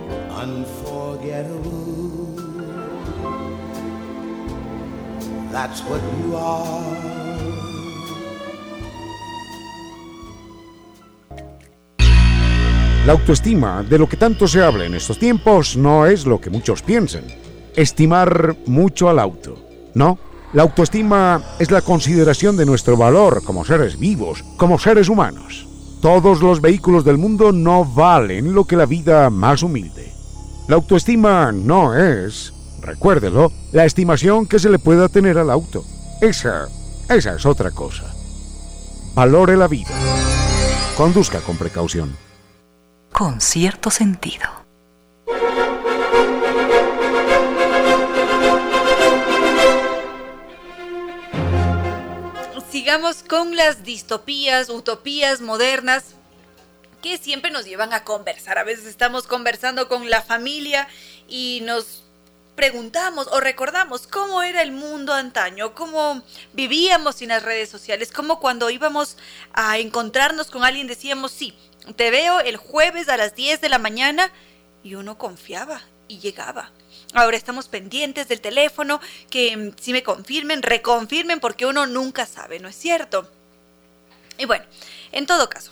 That's what you are. La autoestima, de lo que tanto se habla en estos tiempos, no es lo que muchos piensan. Estimar mucho al auto. No, la autoestima es la consideración de nuestro valor como seres vivos, como seres humanos. Todos los vehículos del mundo no valen lo que la vida más humilde. La autoestima no es, recuérdelo, la estimación que se le pueda tener al auto. Esa, esa es otra cosa. Valore la vida. Conduzca con precaución con cierto sentido. Sigamos con las distopías, utopías modernas que siempre nos llevan a conversar. A veces estamos conversando con la familia y nos preguntamos o recordamos cómo era el mundo antaño, cómo vivíamos sin las redes sociales, cómo cuando íbamos a encontrarnos con alguien decíamos, sí, te veo el jueves a las 10 de la mañana y uno confiaba y llegaba. Ahora estamos pendientes del teléfono, que mm, si me confirmen, reconfirmen, porque uno nunca sabe, ¿no es cierto? Y bueno, en todo caso,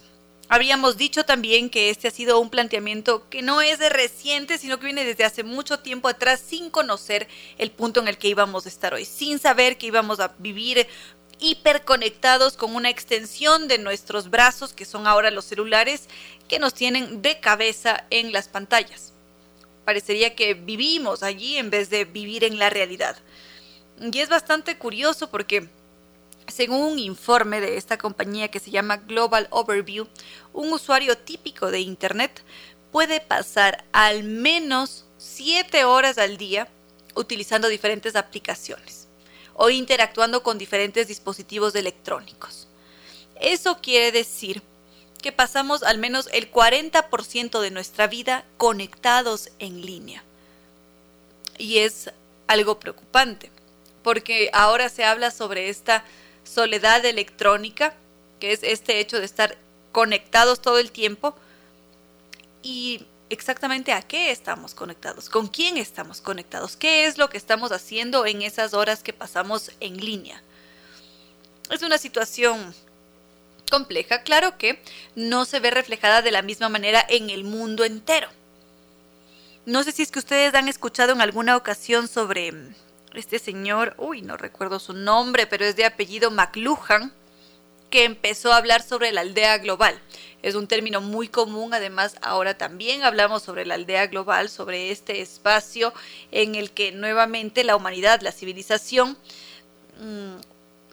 habríamos dicho también que este ha sido un planteamiento que no es de reciente, sino que viene desde hace mucho tiempo atrás, sin conocer el punto en el que íbamos a estar hoy, sin saber que íbamos a vivir hiperconectados con una extensión de nuestros brazos, que son ahora los celulares, que nos tienen de cabeza en las pantallas. Parecería que vivimos allí en vez de vivir en la realidad. Y es bastante curioso porque, según un informe de esta compañía que se llama Global Overview, un usuario típico de Internet puede pasar al menos siete horas al día utilizando diferentes aplicaciones o interactuando con diferentes dispositivos electrónicos. Eso quiere decir que pasamos al menos el 40% de nuestra vida conectados en línea. Y es algo preocupante, porque ahora se habla sobre esta soledad electrónica, que es este hecho de estar conectados todo el tiempo y exactamente a qué estamos conectados, con quién estamos conectados, qué es lo que estamos haciendo en esas horas que pasamos en línea. Es una situación compleja, claro que no se ve reflejada de la misma manera en el mundo entero. No sé si es que ustedes han escuchado en alguna ocasión sobre este señor, uy, no recuerdo su nombre, pero es de apellido McLuhan, que empezó a hablar sobre la aldea global. Es un término muy común, además ahora también hablamos sobre la aldea global, sobre este espacio en el que nuevamente la humanidad, la civilización, mm,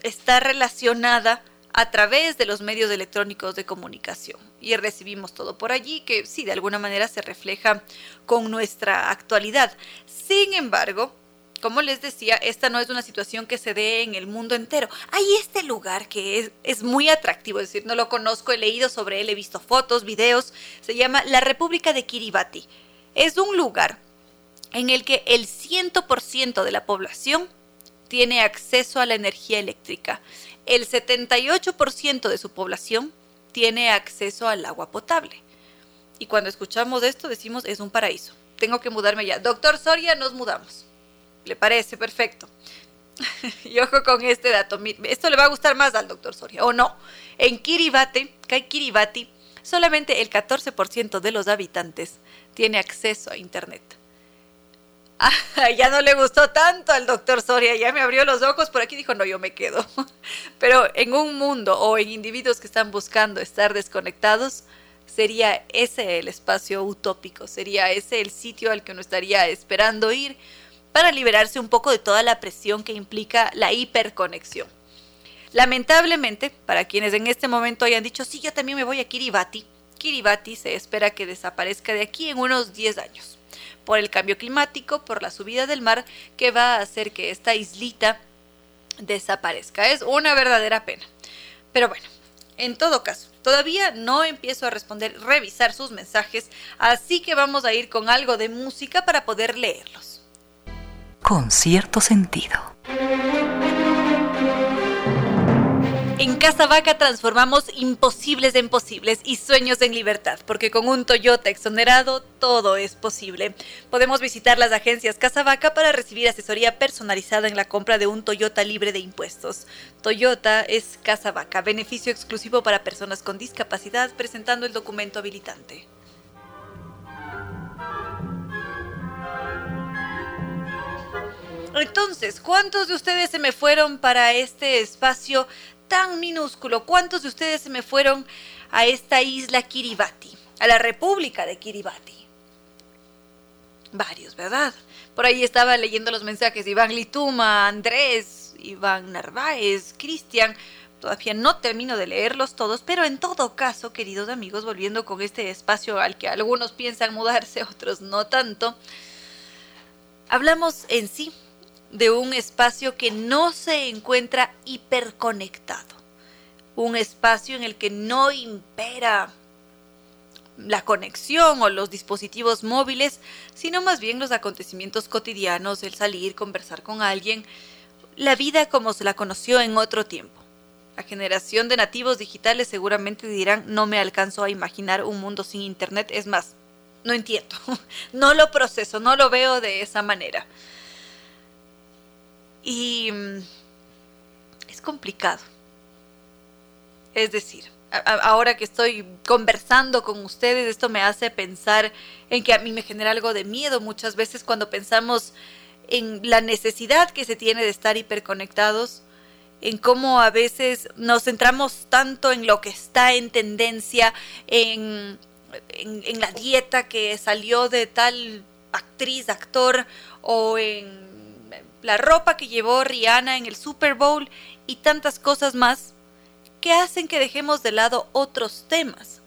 está relacionada a través de los medios electrónicos de comunicación. Y recibimos todo por allí, que sí, de alguna manera se refleja con nuestra actualidad. Sin embargo, como les decía, esta no es una situación que se dé en el mundo entero. Hay este lugar que es, muy atractivo, es decir, no lo conozco, he leído sobre él, he visto fotos, videos, se llama la República de Kiribati. Es un lugar en el que el 100% de la población tiene acceso a la energía eléctrica el 78% de su población tiene acceso al agua potable. Y cuando escuchamos esto decimos, es un paraíso. Tengo que mudarme ya. Doctor Soria, nos mudamos. ¿Le parece? Perfecto. [LAUGHS] y ojo con este dato. Esto le va a gustar más al doctor Soria, ¿o no? En Kiribati, Kiribati, solamente el 14% de los habitantes tiene acceso a Internet. [LAUGHS] ya no le gustó tanto al doctor Soria, ya me abrió los ojos, por aquí dijo, no, yo me quedo. [LAUGHS] Pero en un mundo o en individuos que están buscando estar desconectados, sería ese el espacio utópico, sería ese el sitio al que uno estaría esperando ir para liberarse un poco de toda la presión que implica la hiperconexión. Lamentablemente, para quienes en este momento hayan dicho, sí, yo también me voy a Kiribati, Kiribati se espera que desaparezca de aquí en unos 10 años por el cambio climático, por la subida del mar, que va a hacer que esta islita desaparezca. Es una verdadera pena. Pero bueno, en todo caso, todavía no empiezo a responder, revisar sus mensajes, así que vamos a ir con algo de música para poder leerlos. Con cierto sentido. En Casa Vaca transformamos imposibles en posibles y sueños en libertad, porque con un Toyota exonerado todo es posible. Podemos visitar las agencias Casa Vaca para recibir asesoría personalizada en la compra de un Toyota libre de impuestos. Toyota es Casa Vaca, beneficio exclusivo para personas con discapacidad presentando el documento habilitante. Entonces, ¿cuántos de ustedes se me fueron para este espacio tan minúsculo. ¿Cuántos de ustedes se me fueron a esta isla Kiribati, a la República de Kiribati? Varios, ¿verdad? Por ahí estaba leyendo los mensajes Iván Lituma, Andrés, Iván Narváez, Cristian. Todavía no termino de leerlos todos, pero en todo caso, queridos amigos, volviendo con este espacio al que algunos piensan mudarse, otros no tanto, hablamos en sí de un espacio que no se encuentra hiperconectado, un espacio en el que no impera la conexión o los dispositivos móviles, sino más bien los acontecimientos cotidianos, el salir, conversar con alguien, la vida como se la conoció en otro tiempo. La generación de nativos digitales seguramente dirán, no me alcanzo a imaginar un mundo sin Internet, es más, no entiendo, [LAUGHS] no lo proceso, no lo veo de esa manera. Y mm, es complicado. Es decir, ahora que estoy conversando con ustedes, esto me hace pensar en que a mí me genera algo de miedo muchas veces cuando pensamos en la necesidad que se tiene de estar hiperconectados, en cómo a veces nos centramos tanto en lo que está en tendencia, en, en la dieta que salió de tal actriz, actor, o en la ropa que llevó Rihanna en el Super Bowl y tantas cosas más que hacen que dejemos de lado otros temas.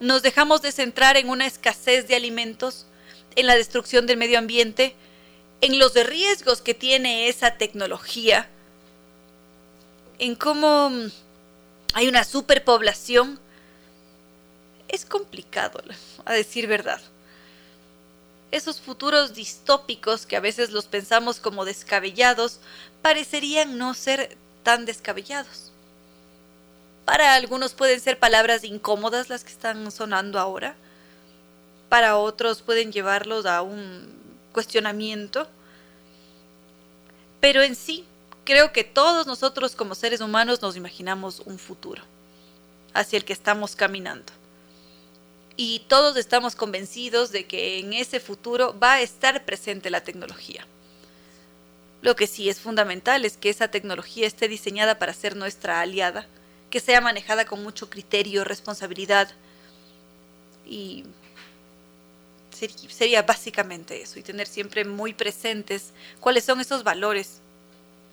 Nos dejamos de centrar en una escasez de alimentos, en la destrucción del medio ambiente, en los riesgos que tiene esa tecnología, en cómo hay una superpoblación, es complicado, a decir verdad. Esos futuros distópicos que a veces los pensamos como descabellados, parecerían no ser tan descabellados. Para algunos pueden ser palabras incómodas las que están sonando ahora. Para otros pueden llevarlos a un cuestionamiento. Pero en sí, creo que todos nosotros como seres humanos nos imaginamos un futuro hacia el que estamos caminando. Y todos estamos convencidos de que en ese futuro va a estar presente la tecnología. Lo que sí es fundamental es que esa tecnología esté diseñada para ser nuestra aliada que sea manejada con mucho criterio, responsabilidad y sería básicamente eso y tener siempre muy presentes cuáles son esos valores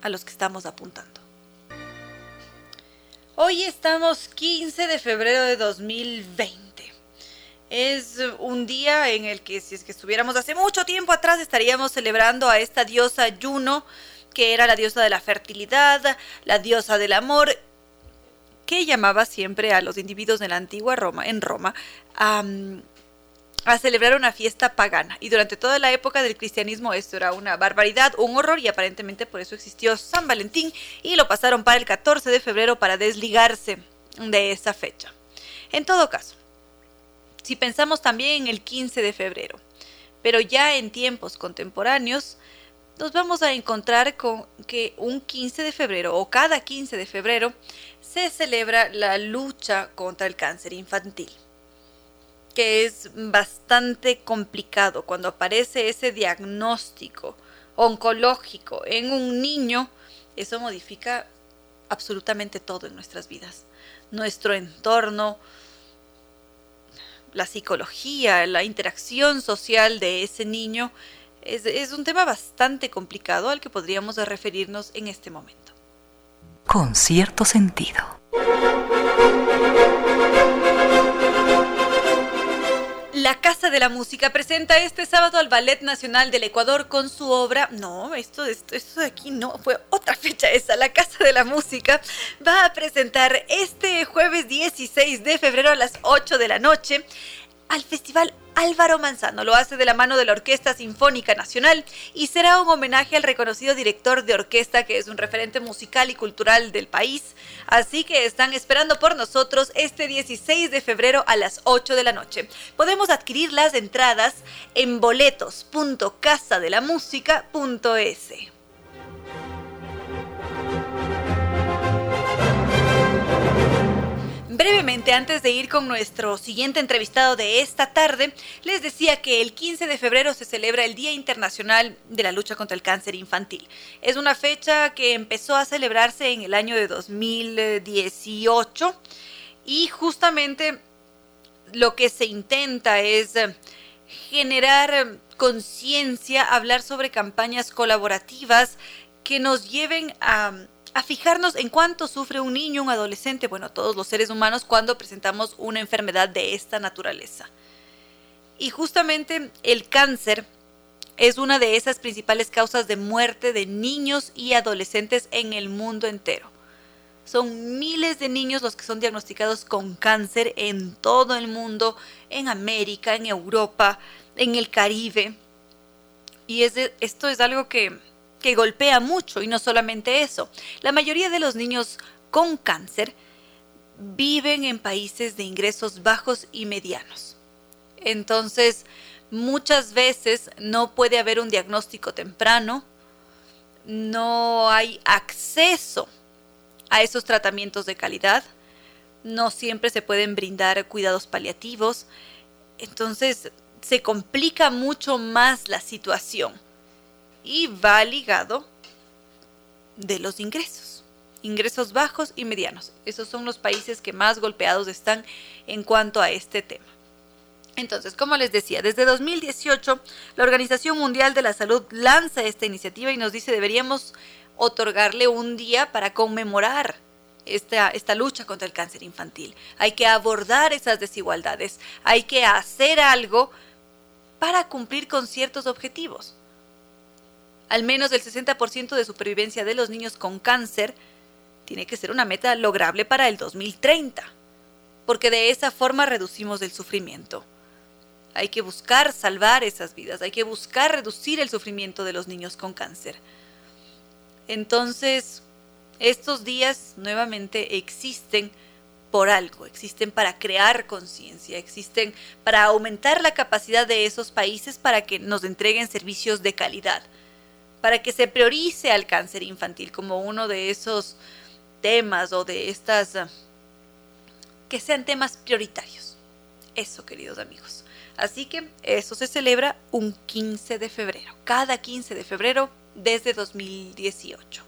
a los que estamos apuntando. Hoy estamos 15 de febrero de 2020. Es un día en el que si es que estuviéramos hace mucho tiempo atrás estaríamos celebrando a esta diosa Juno, que era la diosa de la fertilidad, la diosa del amor que llamaba siempre a los individuos de la antigua Roma, en Roma, a, a celebrar una fiesta pagana. Y durante toda la época del cristianismo esto era una barbaridad, un horror, y aparentemente por eso existió San Valentín y lo pasaron para el 14 de febrero para desligarse de esa fecha. En todo caso, si pensamos también en el 15 de febrero, pero ya en tiempos contemporáneos, nos vamos a encontrar con que un 15 de febrero o cada 15 de febrero se celebra la lucha contra el cáncer infantil, que es bastante complicado. Cuando aparece ese diagnóstico oncológico en un niño, eso modifica absolutamente todo en nuestras vidas, nuestro entorno, la psicología, la interacción social de ese niño es, un tema bastante complicado al que podríamos referirnos en este momento. Con cierto sentido. La Casa de la Música presenta este sábado al Ballet Nacional del Ecuador con su obra. No, esto, esto, esto de aquí no, fue otra fecha esa. La Casa de la Música va a presentar este jueves 16 de febrero a las 8 de la noche al Festival Álvaro Manzano. Lo hace de la mano de la Orquesta Sinfónica Nacional y será un homenaje al reconocido director de orquesta que es un referente musical y cultural del país. Así que están esperando por nosotros este 16 de febrero a las 8 de la noche. Podemos adquirir las entradas en boletos.casadelamusica.es. Brevemente, antes de ir con nuestro siguiente entrevistado de esta tarde, les decía que el 15 de febrero se celebra el Día Internacional de la Lucha contra el Cáncer Infantil. Es una fecha que empezó a celebrarse en el año de 2018 y justamente lo que se intenta es generar conciencia, hablar sobre campañas colaborativas que nos lleven a a fijarnos en cuánto sufre un niño, un adolescente, bueno, todos los seres humanos cuando presentamos una enfermedad de esta naturaleza. Y justamente el cáncer es una de esas principales causas de muerte de niños y adolescentes en el mundo entero. Son miles de niños los que son diagnosticados con cáncer en todo el mundo, en América, en Europa, en el Caribe. Y es esto es algo que que golpea mucho y no solamente eso. La mayoría de los niños con cáncer viven en países de ingresos bajos y medianos. Entonces, muchas veces no puede haber un diagnóstico temprano, no hay acceso a esos tratamientos de calidad, no siempre se pueden brindar cuidados paliativos, entonces se complica mucho más la situación y va ligado de los ingresos. Ingresos bajos y medianos. Esos son los países que más golpeados están en cuanto a este tema. Entonces, como les decía, desde 2018 la Organización Mundial de la Salud lanza esta iniciativa y nos dice deberíamos otorgarle un día para conmemorar esta, esta, lucha contra el cáncer infantil. Hay que abordar esas desigualdades, hay que hacer algo para cumplir con ciertos objetivos. Al menos el 60% de supervivencia de los niños con cáncer tiene que ser una meta lograble para el 2030, porque de esa forma reducimos el sufrimiento. Hay que buscar salvar esas vidas, hay que buscar reducir el sufrimiento de los niños con cáncer. Entonces, estos días nuevamente existen por algo, existen para crear conciencia, existen para aumentar la capacidad de esos países para que nos entreguen servicios de calidad, para que se priorice al cáncer infantil como uno de esos temas o de estas ah, que sean temas prioritarios. Eso, queridos amigos. Así que eso se celebra un 15 de febrero, cada 15 de febrero desde 2018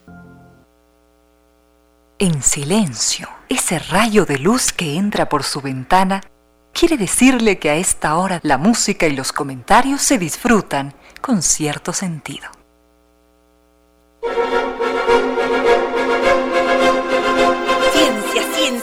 en silencio. Ese rayo de luz que entra por su ventana quiere decirle que a esta hora la música y los comentarios se disfrutan con cierto sentido.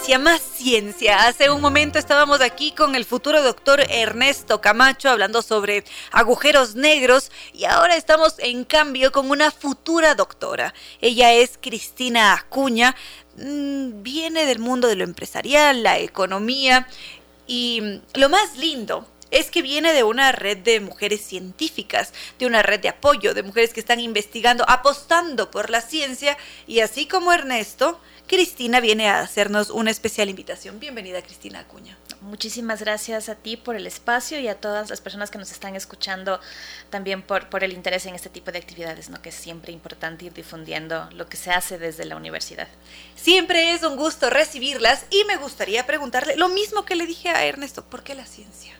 Ciencia, más ciencia. Hace un momento estábamos aquí con el futuro doctor Ernesto Camacho hablando sobre agujeros negros y ahora estamos en cambio con una futura doctora. Ella es Cristina Acuña, mm, viene del mundo de lo empresarial, la economía y lo más lindo es que viene de una red de mujeres científicas, de una red de apoyo, de mujeres que están investigando, apostando por la ciencia y así como Ernesto, Cristina viene a hacernos una especial invitación. Bienvenida, Cristina Acuña. Muchísimas gracias a ti por el espacio y a todas las personas que nos están escuchando también por, por el interés en este tipo de actividades, ¿no? que es siempre importante ir difundiendo lo que se hace desde la universidad. Siempre es un gusto recibirlas y me gustaría preguntarle lo mismo que le dije a Ernesto, ¿por qué la ciencia?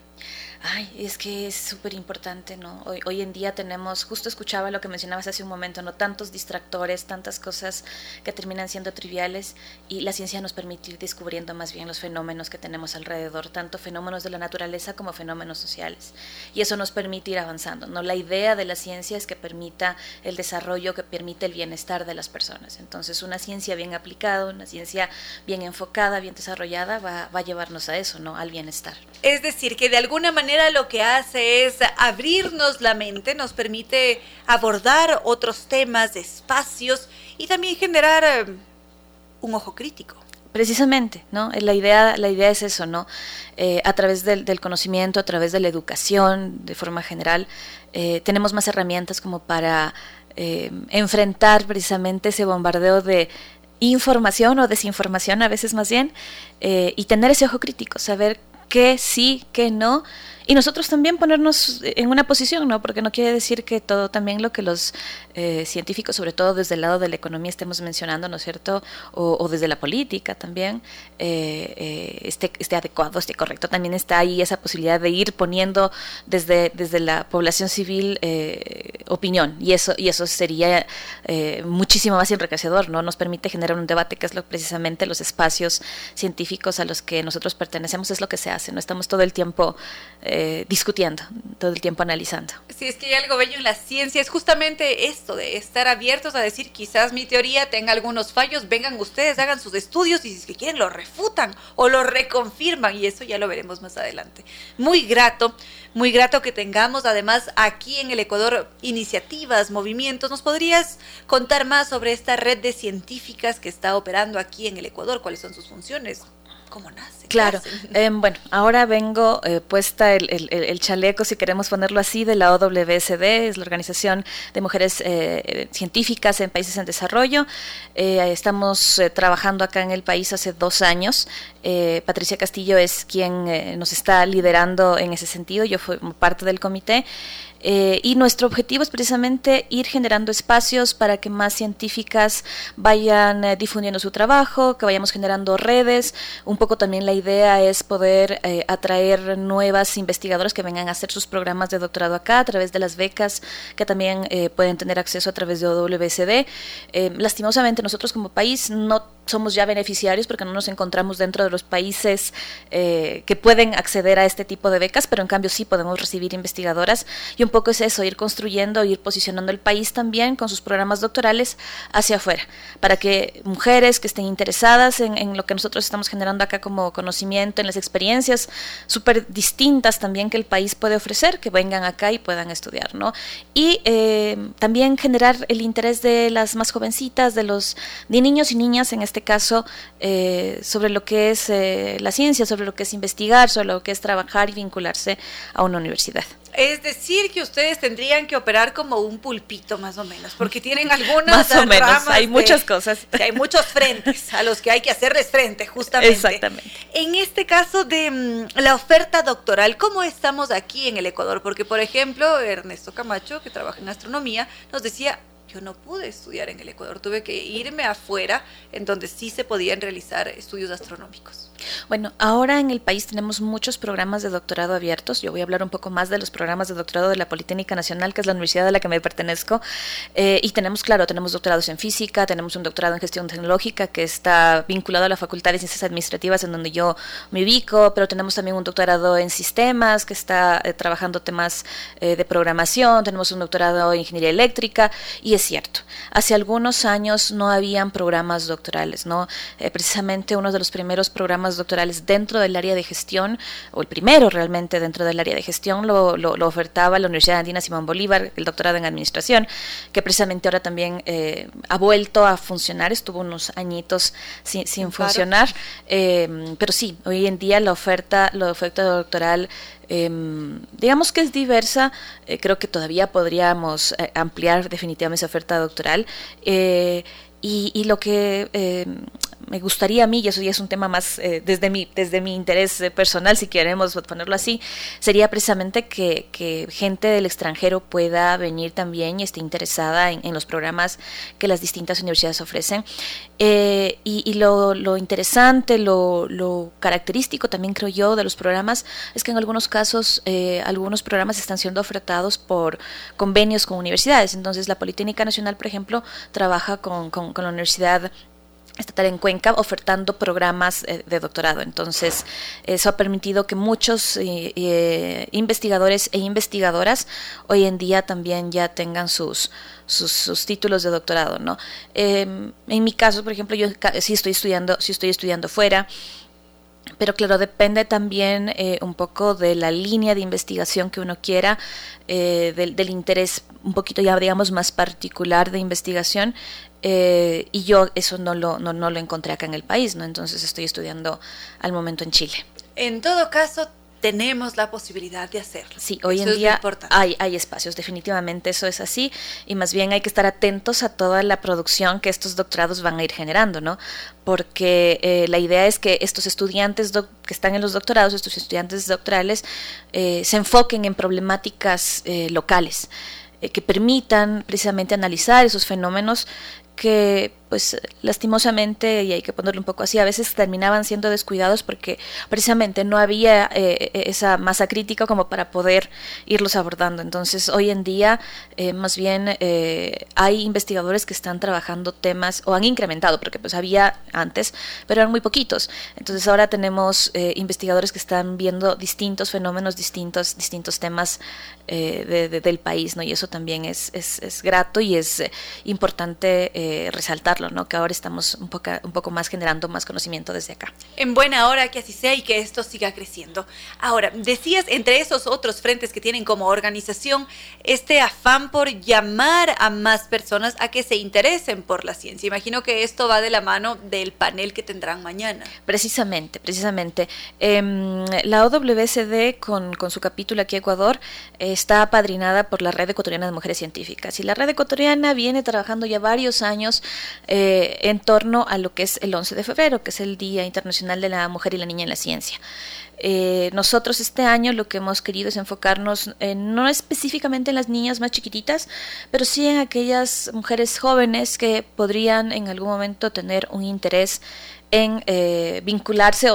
Ay, es que es súper importante, ¿no? Hoy, hoy en día tenemos, justo escuchaba lo que mencionabas hace un momento, ¿no? Tantos distractores, tantas cosas que terminan siendo triviales y la ciencia nos permite ir descubriendo más bien los fenómenos que tenemos alrededor, tanto fenómenos de la naturaleza como fenómenos sociales. Y eso nos permite ir avanzando, ¿no? La idea de la ciencia es que permita el desarrollo, que permite el bienestar de las personas. Entonces, una ciencia bien aplicada, una ciencia bien enfocada, bien desarrollada, va, va a llevarnos a eso, ¿no? Al bienestar. Es decir, que de alguna manera lo que hace es abrirnos la mente, nos permite abordar otros temas, espacios y también generar eh, un ojo crítico. Precisamente, ¿no? La idea, la idea es eso, ¿no? Eh, a través del, conocimiento, a través de la educación, de forma general, eh, tenemos más herramientas como para enfrentar precisamente ese bombardeo de información o desinformación, a veces más bien, y tener ese ojo crítico, saber qué sí, qué no, y nosotros también ponernos en una posición, ¿no? Porque no quiere decir que todo también lo que los eh, científicos, sobre todo desde el lado de la economía, estemos mencionando, ¿no es cierto? O, desde la política también, eh, eh, esté, esté, adecuado, esté correcto. También está ahí esa posibilidad de ir poniendo desde, desde la población civil opinión. Y eso, y eso sería muchísimo más enriquecedor, ¿no? Nos permite generar un debate, que es lo precisamente los espacios científicos a los que nosotros pertenecemos, es lo que se hace. No estamos todo el tiempo eh, discutiendo, todo el tiempo analizando. Si es que hay algo bello en la ciencia, es justamente esto de estar abiertos a decir quizás mi teoría tenga algunos fallos, vengan ustedes, hagan sus estudios y si es que quieren lo refutan o lo reconfirman y eso ya lo veremos más adelante. Muy grato, muy grato que tengamos además aquí en el Ecuador iniciativas, movimientos. ¿Nos podrías contar más sobre esta red de científicas que está operando aquí en el Ecuador? ¿Cuáles son sus funciones? ¿Cómo nace? Claro. Em, bueno, ahora vengo eh, puesta el, chaleco, si queremos ponerlo así, de la OWSD, es la Organización de Mujeres eh, Científicas en Países en Desarrollo. Eh, estamos trabajando acá en el país hace dos años. Patricia Castillo es quien nos está liderando en ese sentido. Yo fui parte del comité. Eh, y nuestro objetivo es precisamente ir generando espacios para que más científicas vayan eh, difundiendo su trabajo, que vayamos generando redes. Un poco también la idea es poder eh, atraer nuevas investigadoras que vengan a hacer sus programas de doctorado acá a través de las becas que también pueden tener acceso a través de WSD. lastimosamente nosotros como país no somos ya beneficiarios porque no nos encontramos dentro de los países eh, que pueden acceder a este tipo de becas, pero en cambio sí podemos recibir investigadoras y un poco es eso, ir construyendo, ir posicionando el país también con sus programas doctorales hacia afuera, para que mujeres que estén interesadas en, lo que nosotros estamos generando acá como conocimiento, en las experiencias súper distintas también que el país puede ofrecer, que vengan acá y puedan estudiar, ¿no? Y eh, también generar el interés de las más jovencitas, de los de niños y niñas en este caso, eh, sobre lo que es eh, la ciencia, sobre lo que es investigar, sobre lo que es trabajar y vincularse a una universidad. Es decir, que ustedes tendrían que operar como un pulpito más o menos, porque tienen [LAUGHS] algunas más o menos, hay muchas cosas. Hay muchos frentes a los que hay que hacerles frente, justamente. Exactamente. En este caso de mm, la oferta doctoral, ¿cómo estamos aquí en el Ecuador? Porque, por ejemplo, Ernesto Camacho, que trabaja en astronomía, nos decía, yo no pude estudiar en el Ecuador, tuve que irme afuera en donde sí se podían realizar estudios astronómicos. Bueno, ahora en el país tenemos muchos programas de doctorado abiertos. Yo voy a hablar un poco más de los programas de doctorado de la Politécnica Nacional, que es la universidad a la que me pertenezco. Eh, y tenemos, claro, tenemos doctorados en física, tenemos un doctorado en gestión tecnológica que está vinculado a la Facultad de Ciencias Administrativas, en donde yo me ubico, pero tenemos también un doctorado en sistemas que está eh, trabajando temas eh, de programación, tenemos un doctorado en ingeniería eléctrica, y es cierto, hace algunos años no habían programas doctorales, ¿no? precisamente uno de los primeros programas doctorales dentro del área de gestión, o el primero realmente dentro del área de gestión, lo, lo, ofertaba la Universidad Andina Simón Bolívar, el doctorado en administración, que precisamente ahora también eh, ha vuelto a funcionar, estuvo unos añitos sin, sin funcionar, eh, pero sí, hoy en día la oferta, la oferta doctoral em, digamos que es diversa, eh, creo que todavía podríamos ampliar definitivamente esa oferta doctoral. y, y, lo que me gustaría a mí, y eso ya es un tema más eh, desde, mi, desde mi interés eh, personal, si queremos ponerlo así, sería precisamente que, gente del extranjero pueda venir también y esté interesada en, los programas que las distintas universidades ofrecen. Eh, y, lo, interesante, lo, lo, característico también creo yo de los programas es que en algunos casos algunos programas están siendo ofertados por convenios con universidades. Entonces la Politécnica Nacional, por ejemplo, trabaja con, con, con la Universidad estatal en Cuenca ofertando programas eh, de doctorado. Entonces, eso ha permitido que muchos eh, eh, investigadores e investigadoras hoy en día también ya tengan sus, sus, títulos de doctorado. ¿no? Em, en mi caso, por ejemplo, yo sí estoy estudiando, sí estoy estudiando fuera. Pero claro, depende también un poco de la línea de investigación que uno quiera, del, del, interés un poquito ya digamos más particular de investigación eh, y yo eso no lo, no, no lo encontré acá en el país, ¿no? Entonces estoy estudiando al momento en Chile. En todo caso, tenemos la posibilidad de hacerlo. Sí, hoy en día hay, hay espacios, definitivamente eso es así, y más bien hay que estar atentos a toda la producción que estos doctorados van a ir generando, ¿no? Porque eh, la idea es que estos estudiantes que están en los doctorados, estos estudiantes doctorales, eh, se enfoquen en problemáticas locales que permitan precisamente analizar esos fenómenos que pues lastimosamente, y hay que ponerlo un poco así, a veces terminaban siendo descuidados porque precisamente no había eh, eh, esa masa crítica como para poder irlos abordando. Entonces, hoy en día, eh, más bien, hay investigadores que están trabajando temas, o han incrementado, porque pues había antes, pero eran muy poquitos. Entonces, ahora tenemos investigadores que están viendo distintos fenómenos, distintos, distintos temas del país, ¿no? Y eso también es, es, es grato y es importante resaltarlo que ahora estamos un poco, un poco más generando más conocimiento desde acá. En buena hora que así sea y que esto siga creciendo. Ahora, decías entre esos otros frentes que tienen como organización este afán por llamar a más personas a que se interesen por la ciencia. Imagino que esto va de la mano del panel que tendrán mañana. Precisamente, precisamente. Em, la OWCD con, con, su capítulo aquí Ecuador está apadrinada por la Red Ecuatoriana de Mujeres Científicas y la Red Ecuatoriana viene trabajando ya varios años eh, en torno a lo que es el 11 de febrero, que es el Día Internacional de la Mujer y la Niña en la Ciencia. Eh, nosotros este año lo que hemos querido es enfocarnos no específicamente en las niñas más chiquititas, pero sí en aquellas mujeres jóvenes que podrían en algún momento tener un interés en eh, vincularse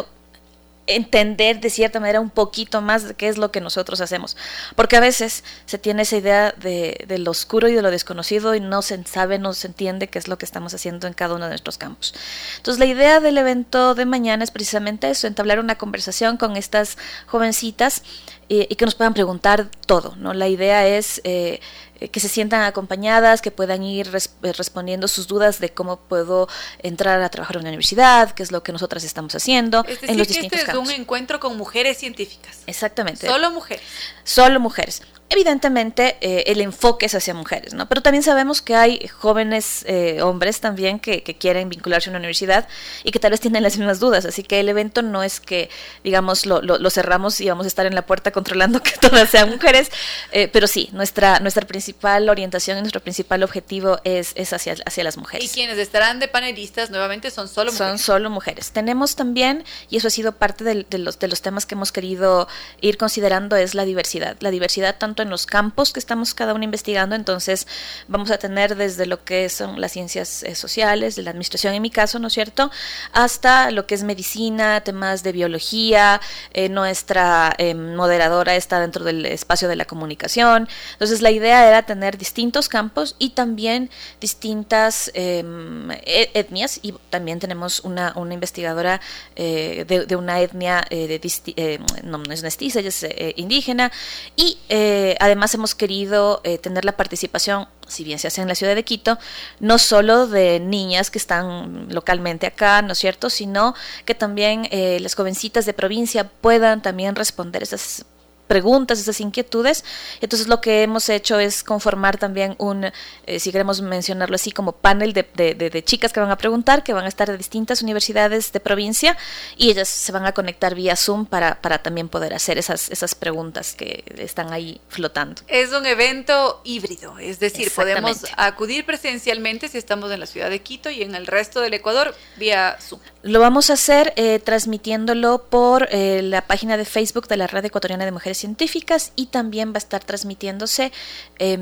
entender de cierta manera un poquito más de qué es lo que nosotros hacemos. Porque a veces se tiene esa idea de, de, lo oscuro y de lo desconocido y no se sabe, no se entiende qué es lo que estamos haciendo en cada uno de nuestros campos. Entonces la idea del evento de mañana es precisamente eso, entablar una conversación con estas jovencitas y, y que nos puedan preguntar todo. ¿no? La idea es... Eh, eh, que se sientan acompañadas, que puedan ir eh, respondiendo sus dudas de cómo puedo entrar a trabajar en una universidad, qué es lo que nosotras estamos haciendo es decir, en los que distintos este es un encuentro con mujeres científicas. Exactamente. Solo mujeres. Solo mujeres. Evidentemente eh, el enfoque es hacia mujeres, ¿no? Pero también sabemos que hay jóvenes eh, hombres también que, que, quieren vincularse a una universidad y que tal vez tienen las mismas dudas, así que el evento no es que, digamos, lo, lo, lo cerramos y vamos a estar en la puerta controlando [LAUGHS] que todas sean mujeres, eh, pero sí, nuestra, nuestra principal orientación y nuestro principal objetivo es, es hacia, hacia las mujeres. Y quienes estarán de panelistas nuevamente son solo mujeres. Son solo mujeres. Tenemos también, y eso ha sido parte de, de, los, de los temas que hemos querido ir considerando, es la diversidad. La diversidad tanto en los campos que estamos cada uno investigando, entonces vamos a tener desde lo que son las ciencias eh, sociales, de la administración en mi caso, ¿no es cierto?, hasta lo que es medicina, temas de biología, eh, nuestra eh, moderadora está dentro del espacio de la comunicación, entonces la idea era tener distintos campos y también distintas em, e, etnias y también tenemos una, una investigadora de, de, una etnia de, no, no, es mestiza, ella es indígena y eh, además hemos querido eh, tener la participación, si bien se hace en la ciudad de Quito, no solo de niñas que están localmente acá, ¿no es cierto?, sino que también eh, las jovencitas de provincia puedan también responder esas preguntas, esas inquietudes. Entonces lo que hemos hecho es conformar también un, eh, si queremos mencionarlo así, como panel de, de, de, chicas que van a preguntar, que van a estar de distintas universidades de provincia y ellas se van a conectar vía Zoom para, para también poder hacer esas, esas preguntas que están ahí flotando. Es un evento híbrido, es decir, podemos acudir presencialmente si estamos en la ciudad de Quito y en el resto del Ecuador vía Zoom. Lo vamos a hacer eh, transmitiéndolo por eh, la página de Facebook de la Red Ecuatoriana de Mujeres Científicas y también va a estar transmitiéndose eh,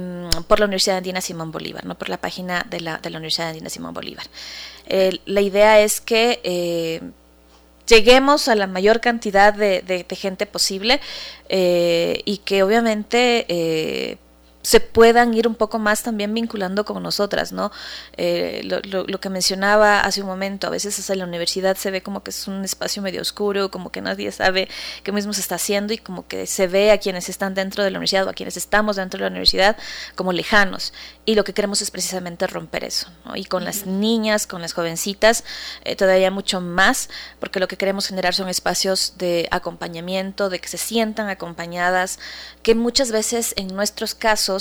por la Universidad Andina Simón Bolívar, no por la página de la, de la Universidad Andina Simón Bolívar. Eh, la idea es que eh, lleguemos a la mayor cantidad de, gente posible y que obviamente se puedan ir un poco más también vinculando con nosotras, ¿no? Eh, lo, lo, lo, que mencionaba hace un momento, a veces hasta la universidad se ve como que es un espacio medio oscuro, como que nadie sabe qué mismo se está haciendo y como que se ve a quienes están dentro de la universidad o a quienes estamos dentro de la universidad como lejanos. Y lo que queremos es precisamente romper eso, ¿no? Y con las niñas, con las jovencitas, eh, todavía mucho más, porque lo que queremos generar son espacios de acompañamiento, de que se sientan acompañadas, que muchas veces en nuestros casos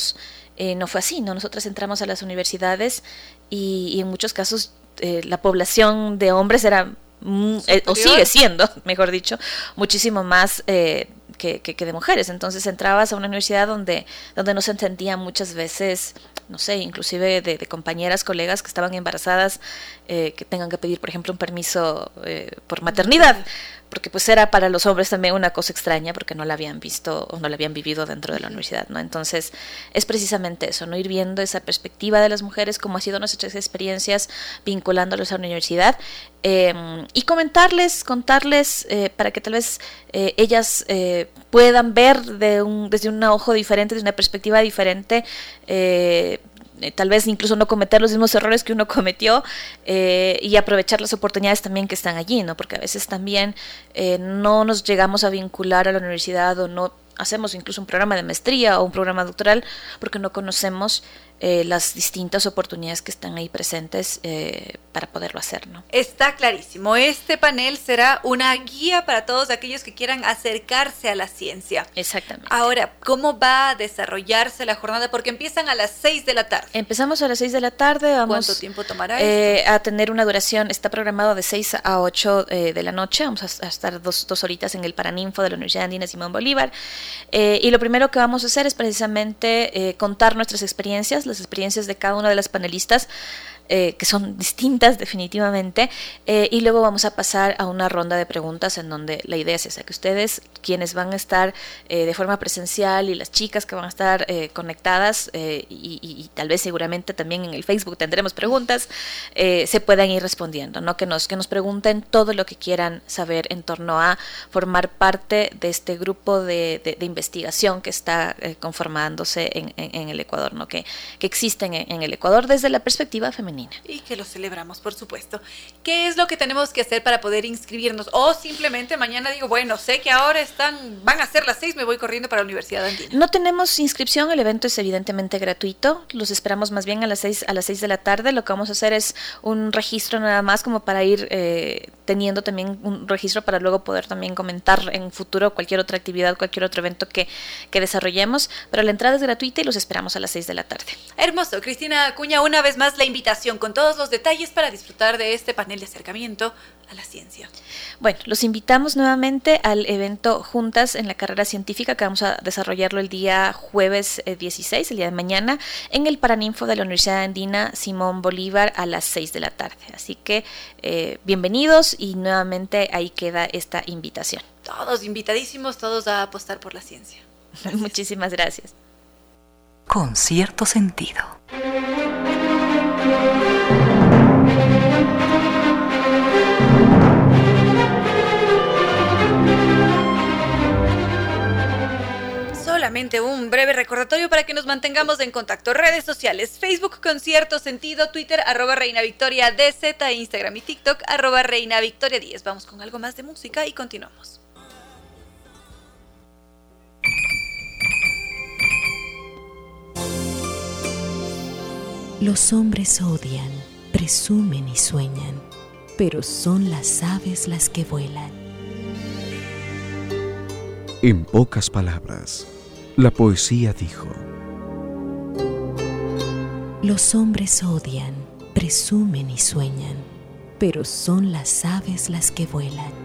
eh, no fue así, ¿no? Nosotros entramos a las universidades y, y en muchos casos eh, la población de hombres era, eh, o sigue siendo, [LAUGHS] mejor dicho, muchísimo más eh, que, que, que, de mujeres. Entonces entrabas a una universidad donde, donde no se entendía muchas veces, no sé, inclusive de, de compañeras, colegas que estaban embarazadas, eh, que tengan que pedir, por ejemplo, un permiso eh, por maternidad, porque pues era para los hombres también una cosa extraña, porque no la habían visto o no la habían vivido dentro de la universidad, ¿no? Entonces es precisamente eso, no ir viendo esa perspectiva de las mujeres, cómo ha sido nuestras experiencias vinculándolos a la universidad, eh, y comentarles, contarles, eh, para que tal vez ellas puedan ver de un, desde un ojo diferente, desde una perspectiva diferente, eh, tal vez incluso no cometer los mismos errores que uno [LAUGHS] cometió eh, y aprovechar las oportunidades también que están allí, ¿no? Porque a veces también eh, no nos llegamos a vincular a la universidad o no hacemos incluso un programa de maestría o un programa doctoral porque no conocemos eh, las distintas oportunidades que están ahí presentes eh, para poderlo hacer. ¿no? Está clarísimo. Este panel será una guía para todos aquellos que quieran acercarse a la ciencia. Exactamente. Ahora, ¿cómo va a desarrollarse la jornada? Porque empiezan a las 6 de la tarde. Empezamos a las 6 de la tarde. Vamos, ¿Cuánto tiempo tomará eh, A tener una duración, está programado de 6 a 8 eh, de la noche. Vamos a, a estar dos, dos, horitas en el Paraninfo de la Universidad Andina Simón Bolívar. Y lo primero que vamos a hacer es precisamente contar nuestras experiencias las experiencias de cada una de las panelistas eh, que son distintas definitivamente, eh, y luego vamos a pasar a una ronda de preguntas en donde la idea es esa, que ustedes, quienes van a estar de forma presencial y las chicas que van a estar conectadas, y, tal vez seguramente también en el Facebook tendremos preguntas, se puedan ir respondiendo, ¿no? que, nos, que nos pregunten todo lo que quieran saber en torno a formar parte de este grupo de, investigación que está conformándose en, el Ecuador, ¿no? que, que existen en el Ecuador desde la perspectiva femenina. Y que lo celebramos, por supuesto. ¿Qué es lo que tenemos que hacer para poder inscribirnos? O simplemente mañana digo, bueno, sé que ahora están, van a ser las seis, me voy corriendo para la Universidad Andina. No tenemos inscripción, el evento es evidentemente gratuito, los esperamos más bien a las seis, a las seis de la tarde, lo que vamos a hacer es un registro nada más como para ir eh, teniendo también un registro para luego poder también comentar en futuro cualquier otra actividad, cualquier otro evento que, que desarrollemos, pero la entrada es gratuita y los esperamos a las seis de la tarde. Hermoso, Cristina Acuña, una vez más la invitación con todos los detalles para disfrutar de este panel de acercamiento a la ciencia. Bueno, los invitamos nuevamente al evento Juntas en la carrera científica que vamos a desarrollarlo el día jueves 16, eh, el día de mañana, en el Paraninfo de la Universidad Andina Simón Bolívar a las 6 de la tarde. Así que eh, bienvenidos y nuevamente ahí queda esta invitación. Todos invitadísimos, todos a apostar por la ciencia. [LAUGHS] Muchísimas gracias con cierto sentido. Solamente un breve recordatorio para que nos mantengamos en contacto. Redes sociales, Facebook con cierto sentido, Twitter arroba Reina Victoria DZ, Instagram y TikTok arroba Reina Victoria 10. Vamos con algo más de música y continuamos. Los hombres odian, presumen y sueñan, pero son las aves las que vuelan. En pocas palabras, la poesía dijo, Los hombres odian, presumen y sueñan, pero son las aves las que vuelan.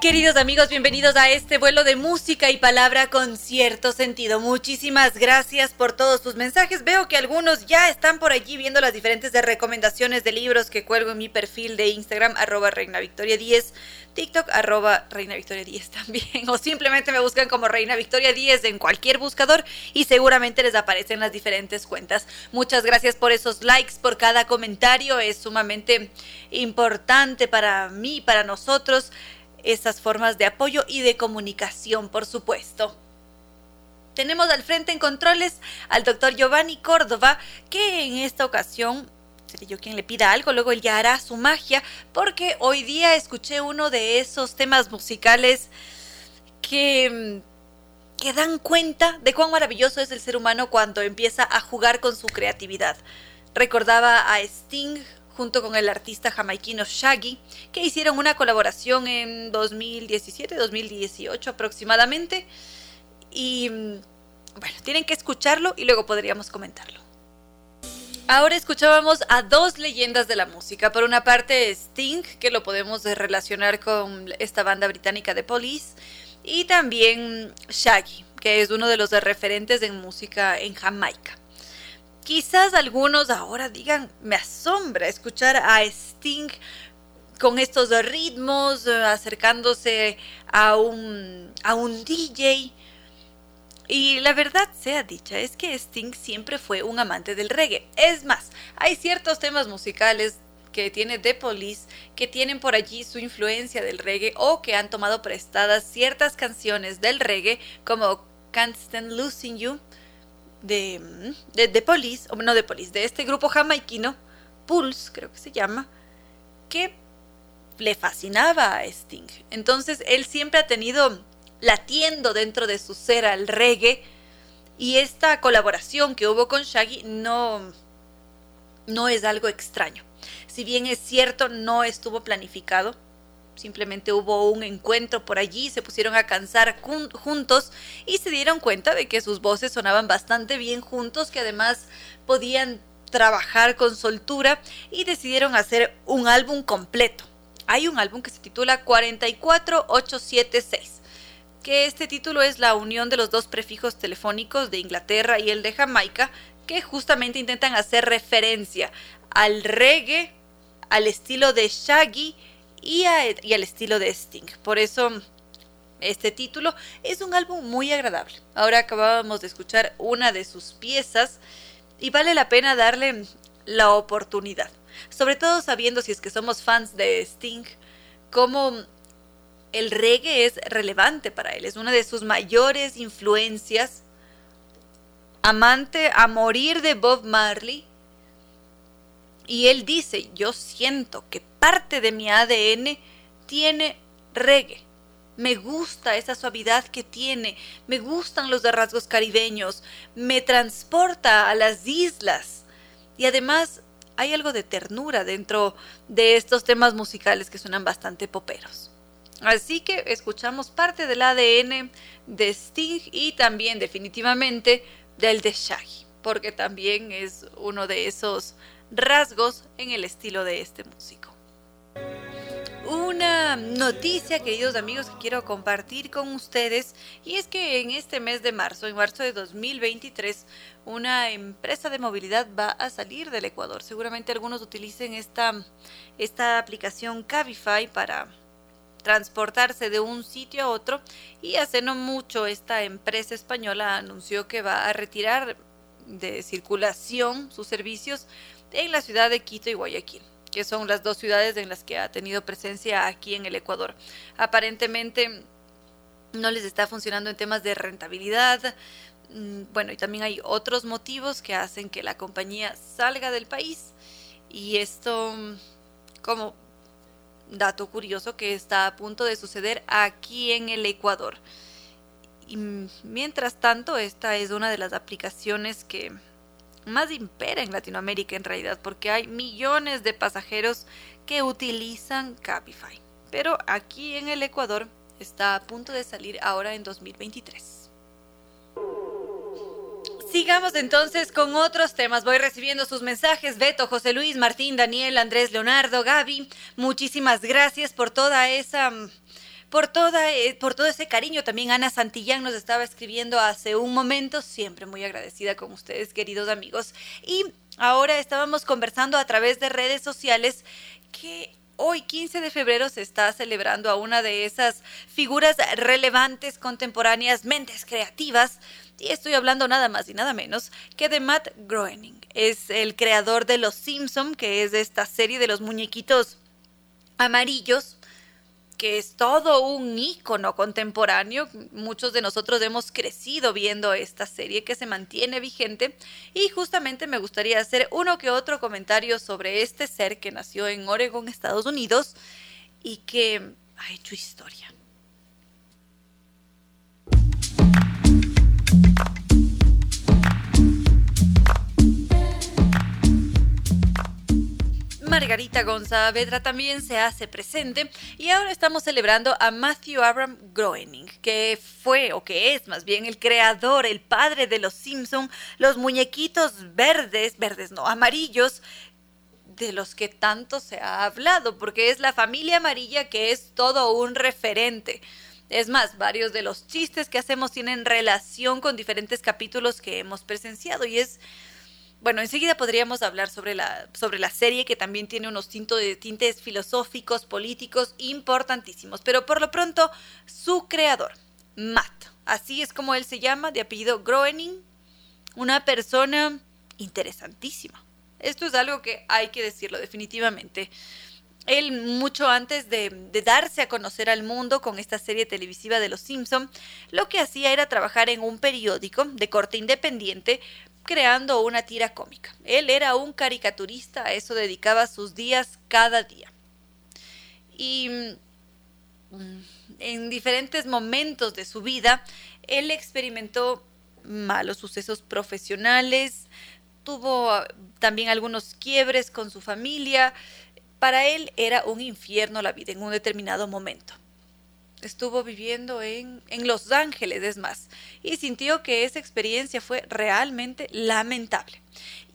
Queridos amigos, bienvenidos a este vuelo de música y palabra con cierto sentido. Muchísimas gracias por todos sus mensajes. Veo que algunos ya están por allí viendo las diferentes recomendaciones de libros que cuelgo en mi perfil de Instagram, arroba Reina Victoria 10, TikTok, arroba Reina Victoria 10 también, [LAUGHS] o simplemente me buscan como Reina Victoria 10 en cualquier buscador y seguramente les aparecen las diferentes cuentas. Muchas gracias por esos likes, por cada comentario, es sumamente importante para mí, para nosotros esas formas de apoyo y de comunicación, por supuesto. Tenemos al frente en controles al doctor Giovanni Córdoba, que en esta ocasión seré yo quien le pida algo, luego él ya hará su magia, porque hoy día escuché uno de esos temas musicales que, que dan cuenta de cuán maravilloso es el ser humano cuando empieza a jugar con su creatividad. Recordaba a Sting junto con el artista jamaiquino Shaggy, que hicieron una colaboración en 2017-2018 aproximadamente. Y bueno, tienen que escucharlo y luego podríamos comentarlo. Ahora escuchábamos a dos leyendas de la música. Por una parte Sting, que lo podemos relacionar con esta banda británica de Police, y también Shaggy, que es uno de los referentes en música en Jamaica. Quizás algunos ahora digan, me asombra escuchar a Sting con estos ritmos, eh, acercándose a un, a un DJ. Y la verdad sea dicha, es que Sting siempre fue un amante del reggae. Es más, hay ciertos temas musicales que tiene The Police que tienen por allí su influencia del reggae o que han tomado prestadas ciertas canciones del reggae como Can't Stand Losing You de, de, de o no de Police, de este grupo jamaiquino, Pulse, creo que se llama, que le fascinaba a Sting. Entonces él siempre ha tenido latiendo dentro de su ser al reggae y esta colaboración que hubo con Shaggy no no es algo extraño. Si bien es cierto, no estuvo planificado, simplemente hubo un encuentro por allí, se pusieron a cansar juntos y se dieron cuenta de que sus voces sonaban bastante bien juntos, que además podían trabajar con soltura y decidieron hacer un álbum completo. Hay un álbum que se titula 44876, que este título es la unión de los dos prefijos telefónicos de Inglaterra y el de Jamaica, que justamente intentan hacer referencia al reggae, al estilo de Shaggy y, y al estilo de Sting. Por eso este título es un álbum muy agradable. Ahora acabábamos de escuchar una de sus piezas y vale la pena darle la oportunidad. Sobre todo sabiendo si es que somos fans de Sting, cómo el reggae es relevante para él, es una de sus mayores influencias. Amante a morir de Bob Marley. Y él dice, yo siento que parte de mi ADN tiene reggae. Me gusta esa suavidad que tiene, me gustan los rasgos caribeños, me transporta a las islas. Y además hay algo de ternura dentro de estos temas musicales que suenan bastante poperos. Así que escuchamos parte del ADN de Sting y también definitivamente del de Shaggy, porque también es uno de esos rasgos en el estilo de este músico una noticia, queridos amigos, que quiero compartir con ustedes. Y es que en este mes de marzo, en marzo de 2023, una empresa de movilidad va a salir del Ecuador. Seguramente algunos utilicen esta, esta aplicación Cabify para transportarse de un sitio a otro. Y hace no mucho esta empresa española anunció que va a retirar de circulación sus servicios en la ciudad de Quito y Guayaquil que son las dos ciudades en las que ha tenido presencia aquí en el Ecuador. Aparentemente no les está funcionando en temas de rentabilidad. Mm, bueno, y también hay otros motivos que hacen que la compañía salga del país. Y esto, como dato curioso que está a punto de suceder aquí en el Ecuador. Y mientras tanto, esta es una de las aplicaciones que más impera en Latinoamérica en realidad, porque hay millones de pasajeros que utilizan Cabify. Pero aquí en el Ecuador está a punto de salir ahora en 2023. Sigamos entonces con otros temas. Voy recibiendo sus mensajes. Beto, José Luis, Martín, Daniel, Andrés, Leonardo, Gaby. Muchísimas gracias por toda esa por, toda, eh, por todo ese cariño. También Ana Santillán nos estaba escribiendo hace un momento, siempre muy agradecida con ustedes, queridos amigos. Y ahora estábamos conversando a través de redes sociales que hoy 15 de febrero se está celebrando a una de esas figuras relevantes, contemporáneas, mentes creativas. Y estoy hablando nada más y nada menos que de Matt Groening. Es el creador de Los Simpson, que es esta serie de los muñequitos amarillos que es todo un ícono contemporáneo. Muchos de nosotros hemos crecido viendo esta serie que se mantiene vigente y justamente me gustaría hacer uno que otro comentario sobre este ser que nació en Oregon, Estados Unidos y que ha hecho historia. Margarita González también se hace presente y ahora estamos celebrando a Matthew Abram Groening, que fue o que es más bien el creador, el padre de los Simpson, los muñequitos verdes, verdes no, amarillos de los que tanto se ha hablado, porque es la familia amarilla que es todo un referente. Es más, varios de los chistes que hacemos tienen relación con diferentes capítulos que hemos presenciado y es bueno, enseguida podríamos hablar sobre la, sobre la serie que también tiene unos tintos, tintes filosóficos, políticos importantísimos. Pero por lo pronto, su creador, Matt, así es como él se llama, de apellido Groening, una persona interesantísima. Esto es algo que hay que decirlo definitivamente. Él, mucho antes de, de, darse a conocer al mundo con esta serie televisiva de Los Simpson, lo que hacía era trabajar en un periódico de corte independiente creando una tira cómica. Él era un caricaturista, a eso dedicaba sus días cada día. Y mm, en diferentes momentos de su vida, él experimentó malos sucesos profesionales, tuvo ah, también algunos quiebres con su familia. Para él era un infierno la vida en un determinado momento. Estuvo viviendo en, en Los Ángeles, es más, y sintió que esa experiencia fue realmente lamentable.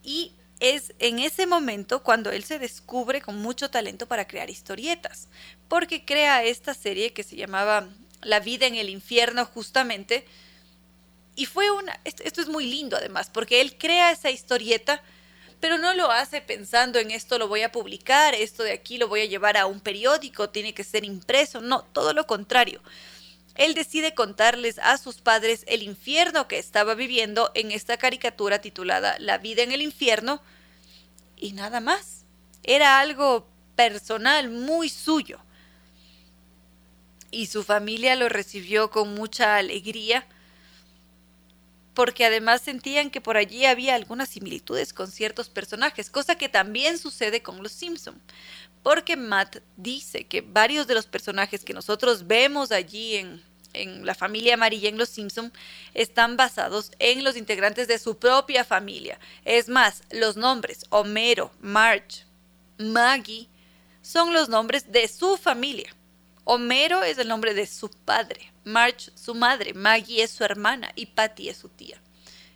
Y es en ese momento cuando él se descubre con mucho talento para crear historietas, porque crea esta serie que se llamaba La vida en el infierno justamente, y fue una, esto, es muy lindo además, porque él crea esa historieta, pero no lo hace pensando en esto lo voy a publicar, esto de aquí lo voy a llevar a un periódico, tiene que ser impreso, no, todo lo contrario. Él decide contarles a sus padres el infierno que estaba viviendo en esta caricatura titulada La vida en el infierno y nada más. Era algo personal, muy suyo. Y su familia lo recibió con mucha alegría porque además sentían que por allí había algunas similitudes con ciertos personajes, cosa que también sucede con los Simpson. Porque Matt dice que varios de los personajes que nosotros vemos allí en, en la familia amarilla en Los Simpson están basados en los integrantes de su propia familia. Es más, los nombres Homero, Marge, Maggie son los nombres de su familia. Homero es el nombre de su padre, Marge su madre, Maggie es su hermana y Patty es su tía.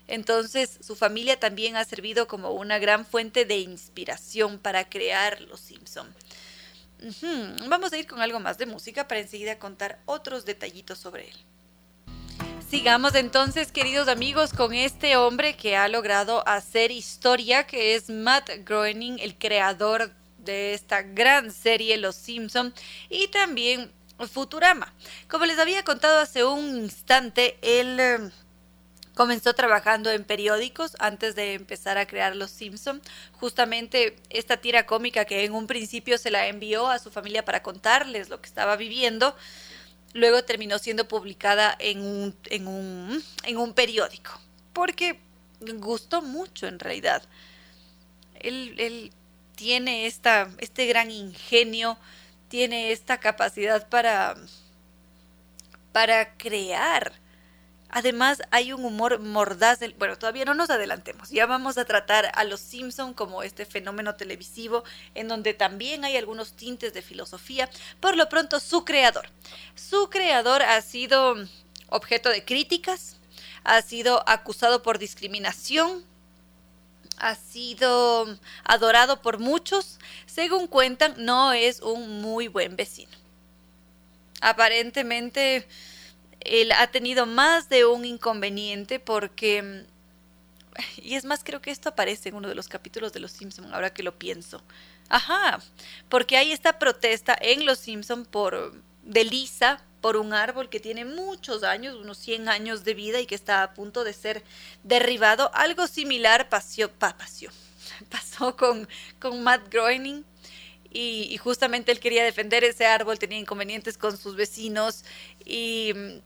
Entonces, su familia también ha servido como una gran fuente de inspiración para crear Los Simpson. Vamos a ir con algo más de música para enseguida contar otros detallitos sobre él. Sigamos entonces, queridos amigos, con este hombre que ha logrado hacer historia, que es Matt Groening, el creador de esta gran serie Los Simpson y también Futurama. Como les había contado hace un instante, él eh, comenzó trabajando en periódicos antes de empezar a crear Los Simpson. Justamente esta tira cómica que en un principio se la envió a su familia para contarles lo que estaba viviendo, luego terminó siendo publicada en un, en un, en un periódico, porque gustó mucho en realidad. Él, él tiene esta, este gran ingenio, tiene esta capacidad para, para crear. Además, hay un humor mordaz. bueno, todavía no nos adelantemos. Ya vamos a tratar a los Simpson como este fenómeno televisivo en donde también hay algunos tintes de filosofía. Por lo pronto, su creador. Su creador ha sido objeto de críticas, ha sido acusado por discriminación, ha sido adorado por muchos, según cuentan, no es un muy buen vecino. Aparentemente, él ha tenido más de un inconveniente porque... Y es más, creo que esto aparece en uno de los capítulos de Los Simpson, ahora que lo pienso. Ajá, porque hay esta protesta en Los Simpson por de Lisa por un árbol que tiene muchos años, unos 100 años de vida y que está a punto de ser derribado. Algo similar pasó, [LAUGHS] pasó con, con Matt Groening. Y, justamente él quería defender ese árbol, tenía inconvenientes con sus vecinos y mm,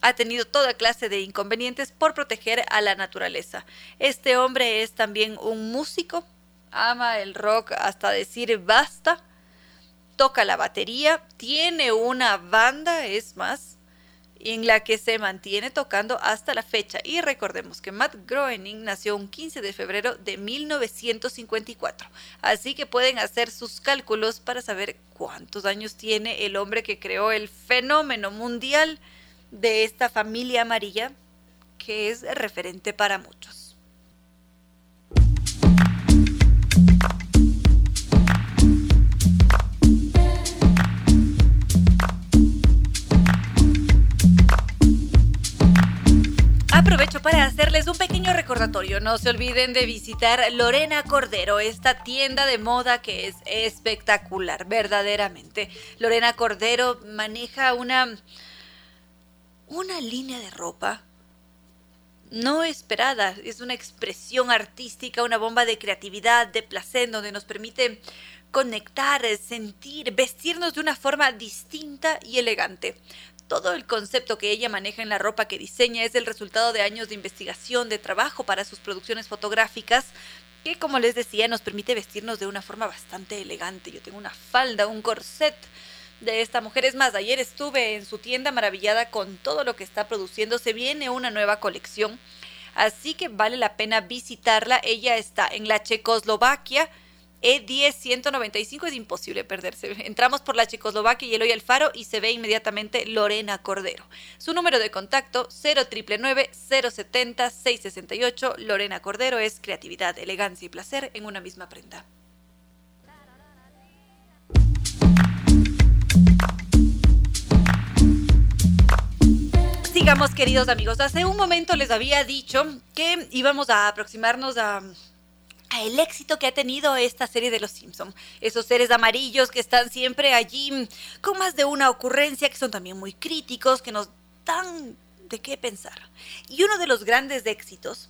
ha tenido toda clase de inconvenientes por proteger a la naturaleza. Este hombre es también un músico, ama el rock hasta decir basta toca la batería, tiene una banda, es más, en la que se mantiene tocando hasta la fecha. Y recordemos que Matt Groening nació un 15 de febrero de 1954. Así que pueden hacer sus cálculos para saber cuántos años tiene el hombre que creó el fenómeno mundial de esta familia amarilla, que es referente para muchos. Aprovecho para hacerles un pequeño recordatorio. No se olviden de visitar Lorena Cordero, esta tienda de moda que es espectacular, verdaderamente. Lorena Cordero maneja una una línea de ropa no esperada, es una expresión artística, una bomba de creatividad, de placer, donde nos permite conectar, sentir, vestirnos de una forma distinta y elegante. Todo el concepto que ella maneja en la ropa que diseña es el resultado de años de investigación, de trabajo para sus producciones fotográficas, que como les decía nos permite vestirnos de una forma bastante elegante. Yo tengo una falda, un corset de esta mujer. Es más, ayer estuve en su tienda maravillada con todo lo que está produciendo. Se viene una nueva colección. Así que vale la pena visitarla. Ella está en la Checoslovaquia. E10 195 es imposible perderse. Entramos por la Checoslovaquia y Eloy Alfaro y se ve inmediatamente Lorena Cordero. Su número de contacto 0999 070 668. Lorena Cordero es creatividad, elegancia y placer en una misma prenda. Sigamos, queridos amigos. Hace un momento les había dicho que íbamos a aproximarnos a el éxito que ha tenido esta serie de Los Simpson. Esos seres amarillos que están siempre allí con más de una ocurrencia, que son también muy críticos, que nos dan de qué pensar. Y uno de los grandes éxitos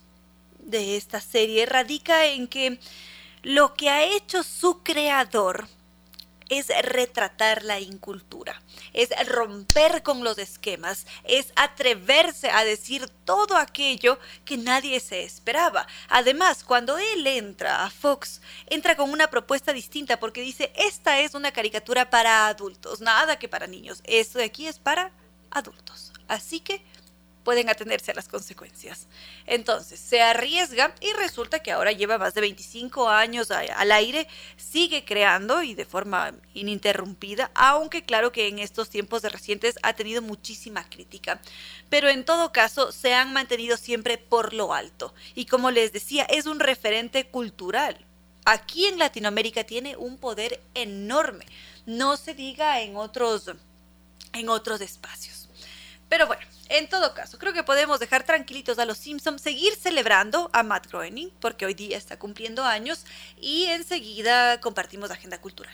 de esta serie radica en que lo que ha hecho su creador es retratar la incultura, es romper con los esquemas, es atreverse a decir todo aquello que nadie se esperaba. Además, cuando él entra a Fox, entra con una propuesta distinta porque dice, esta es una caricatura para adultos, nada que para niños, esto de aquí es para adultos. Así que pueden atenerse a las consecuencias. Entonces, se arriesga y resulta que ahora lleva más de 25 años al aire, sigue creando y de forma ininterrumpida, aunque claro que en estos tiempos de recientes ha tenido muchísima crítica. Pero en todo caso, se han mantenido siempre por lo alto. Y como les decía, es un referente cultural. Aquí en Latinoamérica tiene un poder enorme. No se diga en otros, en otros espacios. Pero bueno, en todo caso, creo que podemos dejar tranquilitos a los Simpsons, seguir celebrando a Matt Groening, porque hoy día está cumpliendo años, y enseguida compartimos agenda cultural.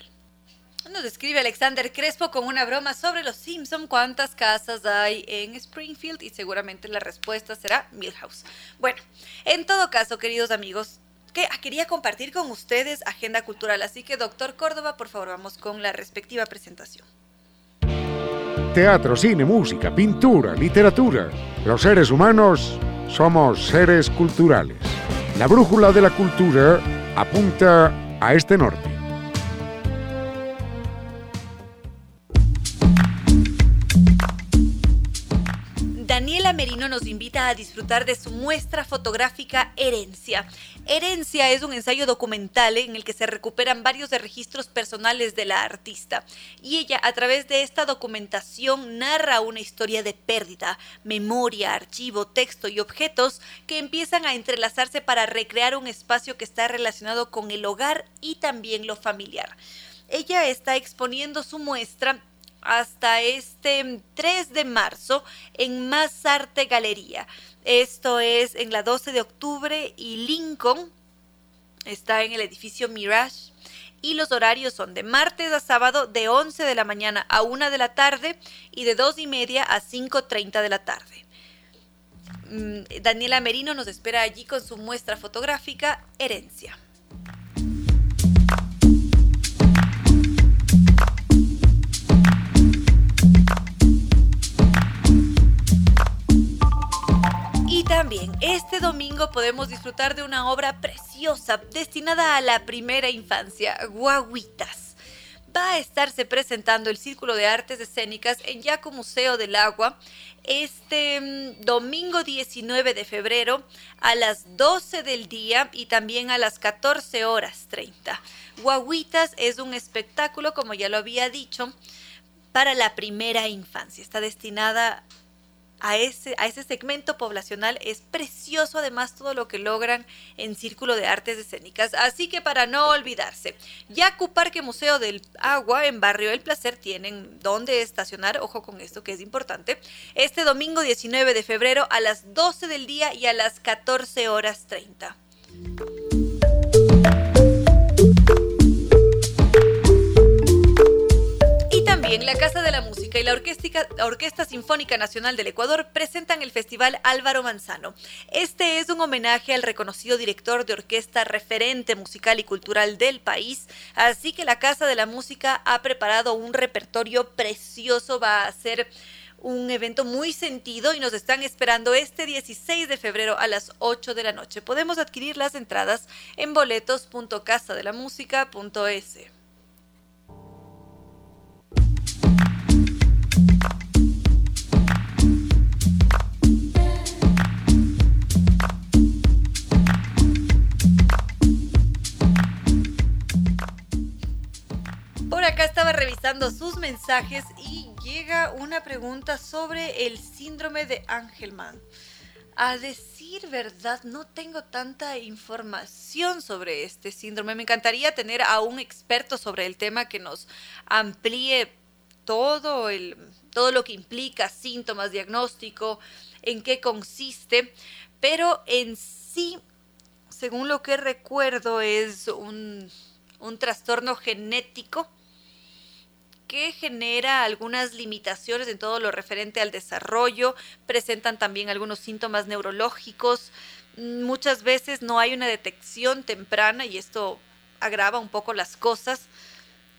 Nos escribe Alexander Crespo con una broma sobre los Simpson, cuántas casas hay en Springfield y seguramente la respuesta será Milhouse. Bueno, en todo caso, queridos amigos, que ah, quería compartir con ustedes agenda cultural, así que doctor Córdoba, por favor, vamos con la respectiva presentación teatro, cine, música, pintura, literatura. Los seres humanos somos seres culturales. La brújula de la cultura apunta a este norte. Merino nos invita a disfrutar de su muestra fotográfica Herencia. Herencia es un ensayo documental en el que se recuperan varios de registros personales de la artista y ella a través de esta documentación narra una historia de pérdida, memoria, archivo, texto y objetos que empiezan a entrelazarse para recrear un espacio que está relacionado con el hogar y también lo familiar. Ella está exponiendo su muestra hasta este 3 de marzo en Más Arte Galería. Esto es en la 12 de octubre y Lincoln está en el edificio Mirage. Y los horarios son de martes a sábado de 11 de la mañana a 1 de la tarde y de 2 y media a 5.30 de la tarde. Mm, Daniela Merino nos espera allí con su muestra fotográfica Herencia. También este domingo podemos disfrutar de una obra preciosa destinada a la primera infancia, Guaguitas. Va a estarse presentando el Círculo de Artes Escénicas en Yaco Museo del Agua este mm, domingo 19 de febrero a las 12 del día y también a las 14 horas 30. Guaguitas es un espectáculo, como ya lo había dicho, para la primera infancia. Está destinada a ese, a ese segmento poblacional. Es precioso además todo lo que logran en Círculo de Artes Escénicas. Así que para no olvidarse, Yacu Parque Museo del Agua en Barrio El Placer tienen donde estacionar. Ojo con esto que es importante. Este domingo 19 de febrero a las 12 del día y a las 14 horas 30. También la Casa de la Música y la Orquesta, Sinfónica Nacional del Ecuador presentan el Festival Álvaro Manzano. Este es un homenaje al reconocido director de orquesta referente musical y cultural del país, así que la Casa de la Música ha preparado un repertorio precioso, va a ser un evento muy sentido y nos están esperando este 16 de febrero a las 8 de la noche. Podemos adquirir las entradas en boletos.casadelamusica.es. revisando sus mensajes y llega una pregunta sobre el síndrome de Angelman. A decir verdad, no tengo tanta información sobre este síndrome. Me encantaría tener a un experto sobre el tema que nos amplíe todo, el, todo lo que implica síntomas, diagnóstico, en qué consiste, pero en sí, según lo que recuerdo, es un, un trastorno genético que genera algunas limitaciones en todo lo referente al desarrollo, presentan también algunos síntomas neurológicos, muchas veces no hay una detección temprana y esto agrava un poco las cosas.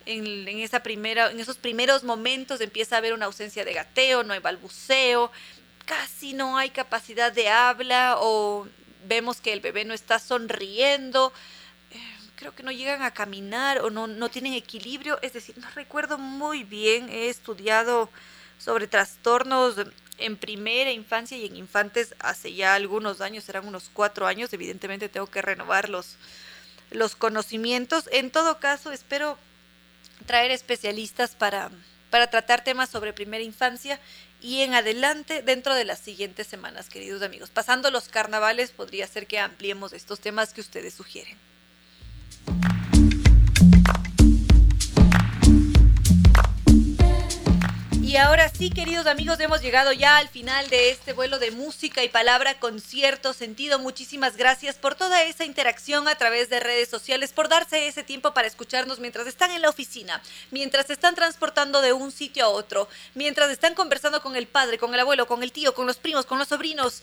En, esa primera, en esos primeros momentos empieza a haber una ausencia de gateo, no hay balbuceo, casi no hay capacidad de habla o vemos que el bebé no está sonriendo creo que no llegan a caminar o no, no tienen equilibrio. Es decir, no recuerdo muy bien, he estudiado sobre trastornos en primera infancia y en infantes hace ya algunos años, serán unos cuatro años, evidentemente tengo que renovar los, los conocimientos. En todo caso, espero traer especialistas para, para tratar temas sobre primera infancia y en adelante dentro de las siguientes semanas, queridos amigos. Pasando los carnavales, podría ser que ampliemos estos temas que ustedes sugieren. Y ahora sí, queridos amigos, hemos llegado ya al final de este vuelo de música y palabra con cierto sentido. Muchísimas gracias por toda esa interacción a través de redes sociales, por darse ese tiempo para escucharnos mientras están en la oficina, mientras están transportando de un sitio a otro, mientras están conversando con el padre, con el abuelo, con el tío, con los primos, con los sobrinos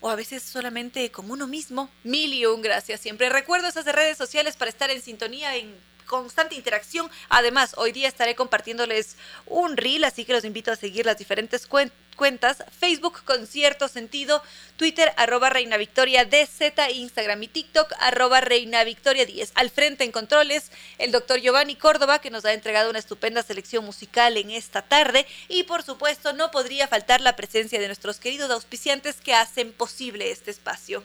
o a veces solamente con uno mismo. Mil y un gracias siempre. Recuerdo esas redes sociales para estar en sintonía en constante interacción. Además, hoy día estaré compartiéndoles un reel, así que los invito a seguir las diferentes cuentas. Facebook con cierto sentido, Twitter arroba Reina Victoria DZ, Instagram y TikTok arroba Reina Victoria 10. Al frente en controles, el doctor Giovanni Córdoba, que nos ha entregado una estupenda selección musical en esta tarde. Y por supuesto, no podría faltar la presencia de nuestros queridos auspiciantes que hacen posible este espacio.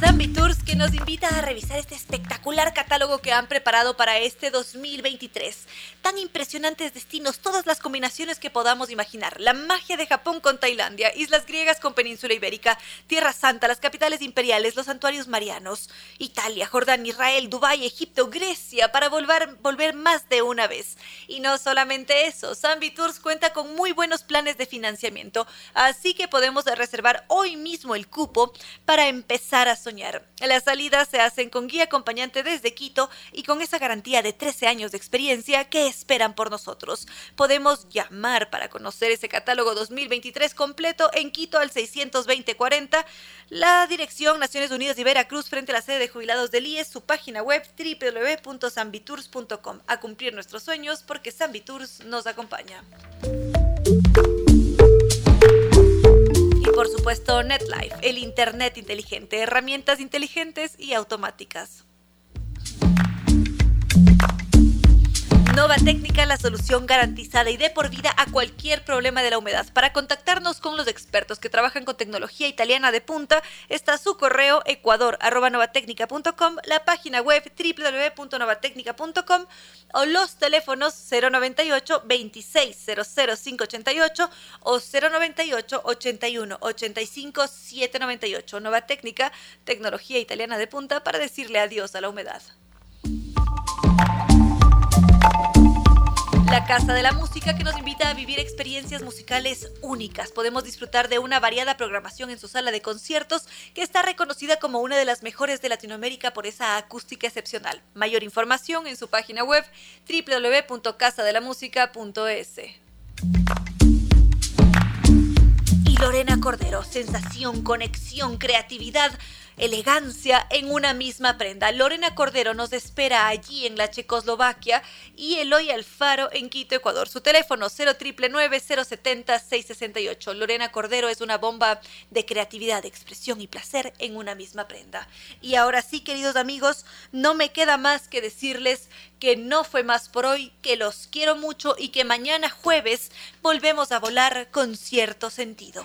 Zambi Tours que nos invita a revisar este espectacular catálogo que han preparado para este 2023. Tan impresionantes destinos, todas las combinaciones que podamos imaginar. La magia de Japón con Tailandia, islas griegas con península ibérica, Tierra Santa, las capitales imperiales, los santuarios marianos, Italia, Jordán, Israel, Dubái, Egipto, Grecia, para volver, volver más de una vez. Y no solamente eso, Zambi Tours cuenta con muy buenos planes de financiamiento, así que podemos reservar hoy mismo el cupo para empezar a soñar. Las salidas se hacen con guía acompañante desde Quito y con esa garantía de 13 años de experiencia que esperan por nosotros. Podemos llamar para conocer ese catálogo 2023 completo en Quito al 62040. La dirección Naciones Unidas y Veracruz frente a la sede de jubilados del IES, su página web www.sambitours.com. A cumplir nuestros sueños porque Sambitours nos acompaña por supuesto NetLife, el Internet inteligente, herramientas inteligentes y automáticas. Nova Técnica, la solución garantizada y de por vida a cualquier problema de la humedad. Para contactarnos con los expertos que trabajan con tecnología italiana de punta, está su correo ecuador.novatecnica.com, la página web www.novatecnica.com o los teléfonos 098 2600588 o 098 81 85 798. Nova Técnica, tecnología italiana de punta para decirle adiós a la humedad. La Casa de la Música que nos invita a vivir experiencias musicales únicas. Podemos disfrutar de una variada programación en su sala de conciertos que está reconocida como una de las mejores de Latinoamérica por esa acústica excepcional. Mayor información en su página web www.casadelamusica.es. Y Lorena Cordero, sensación, conexión, creatividad elegancia en una misma prenda. Lorena Cordero nos espera allí en la Checoslovaquia y Eloy Alfaro en Quito, Ecuador. Su teléfono 070 668 Lorena Cordero es una bomba de creatividad, expresión y placer en una misma prenda. Y ahora sí, queridos amigos, no me queda más que decirles que no fue más por hoy, que los quiero mucho y que mañana jueves volvemos a volar con cierto sentido.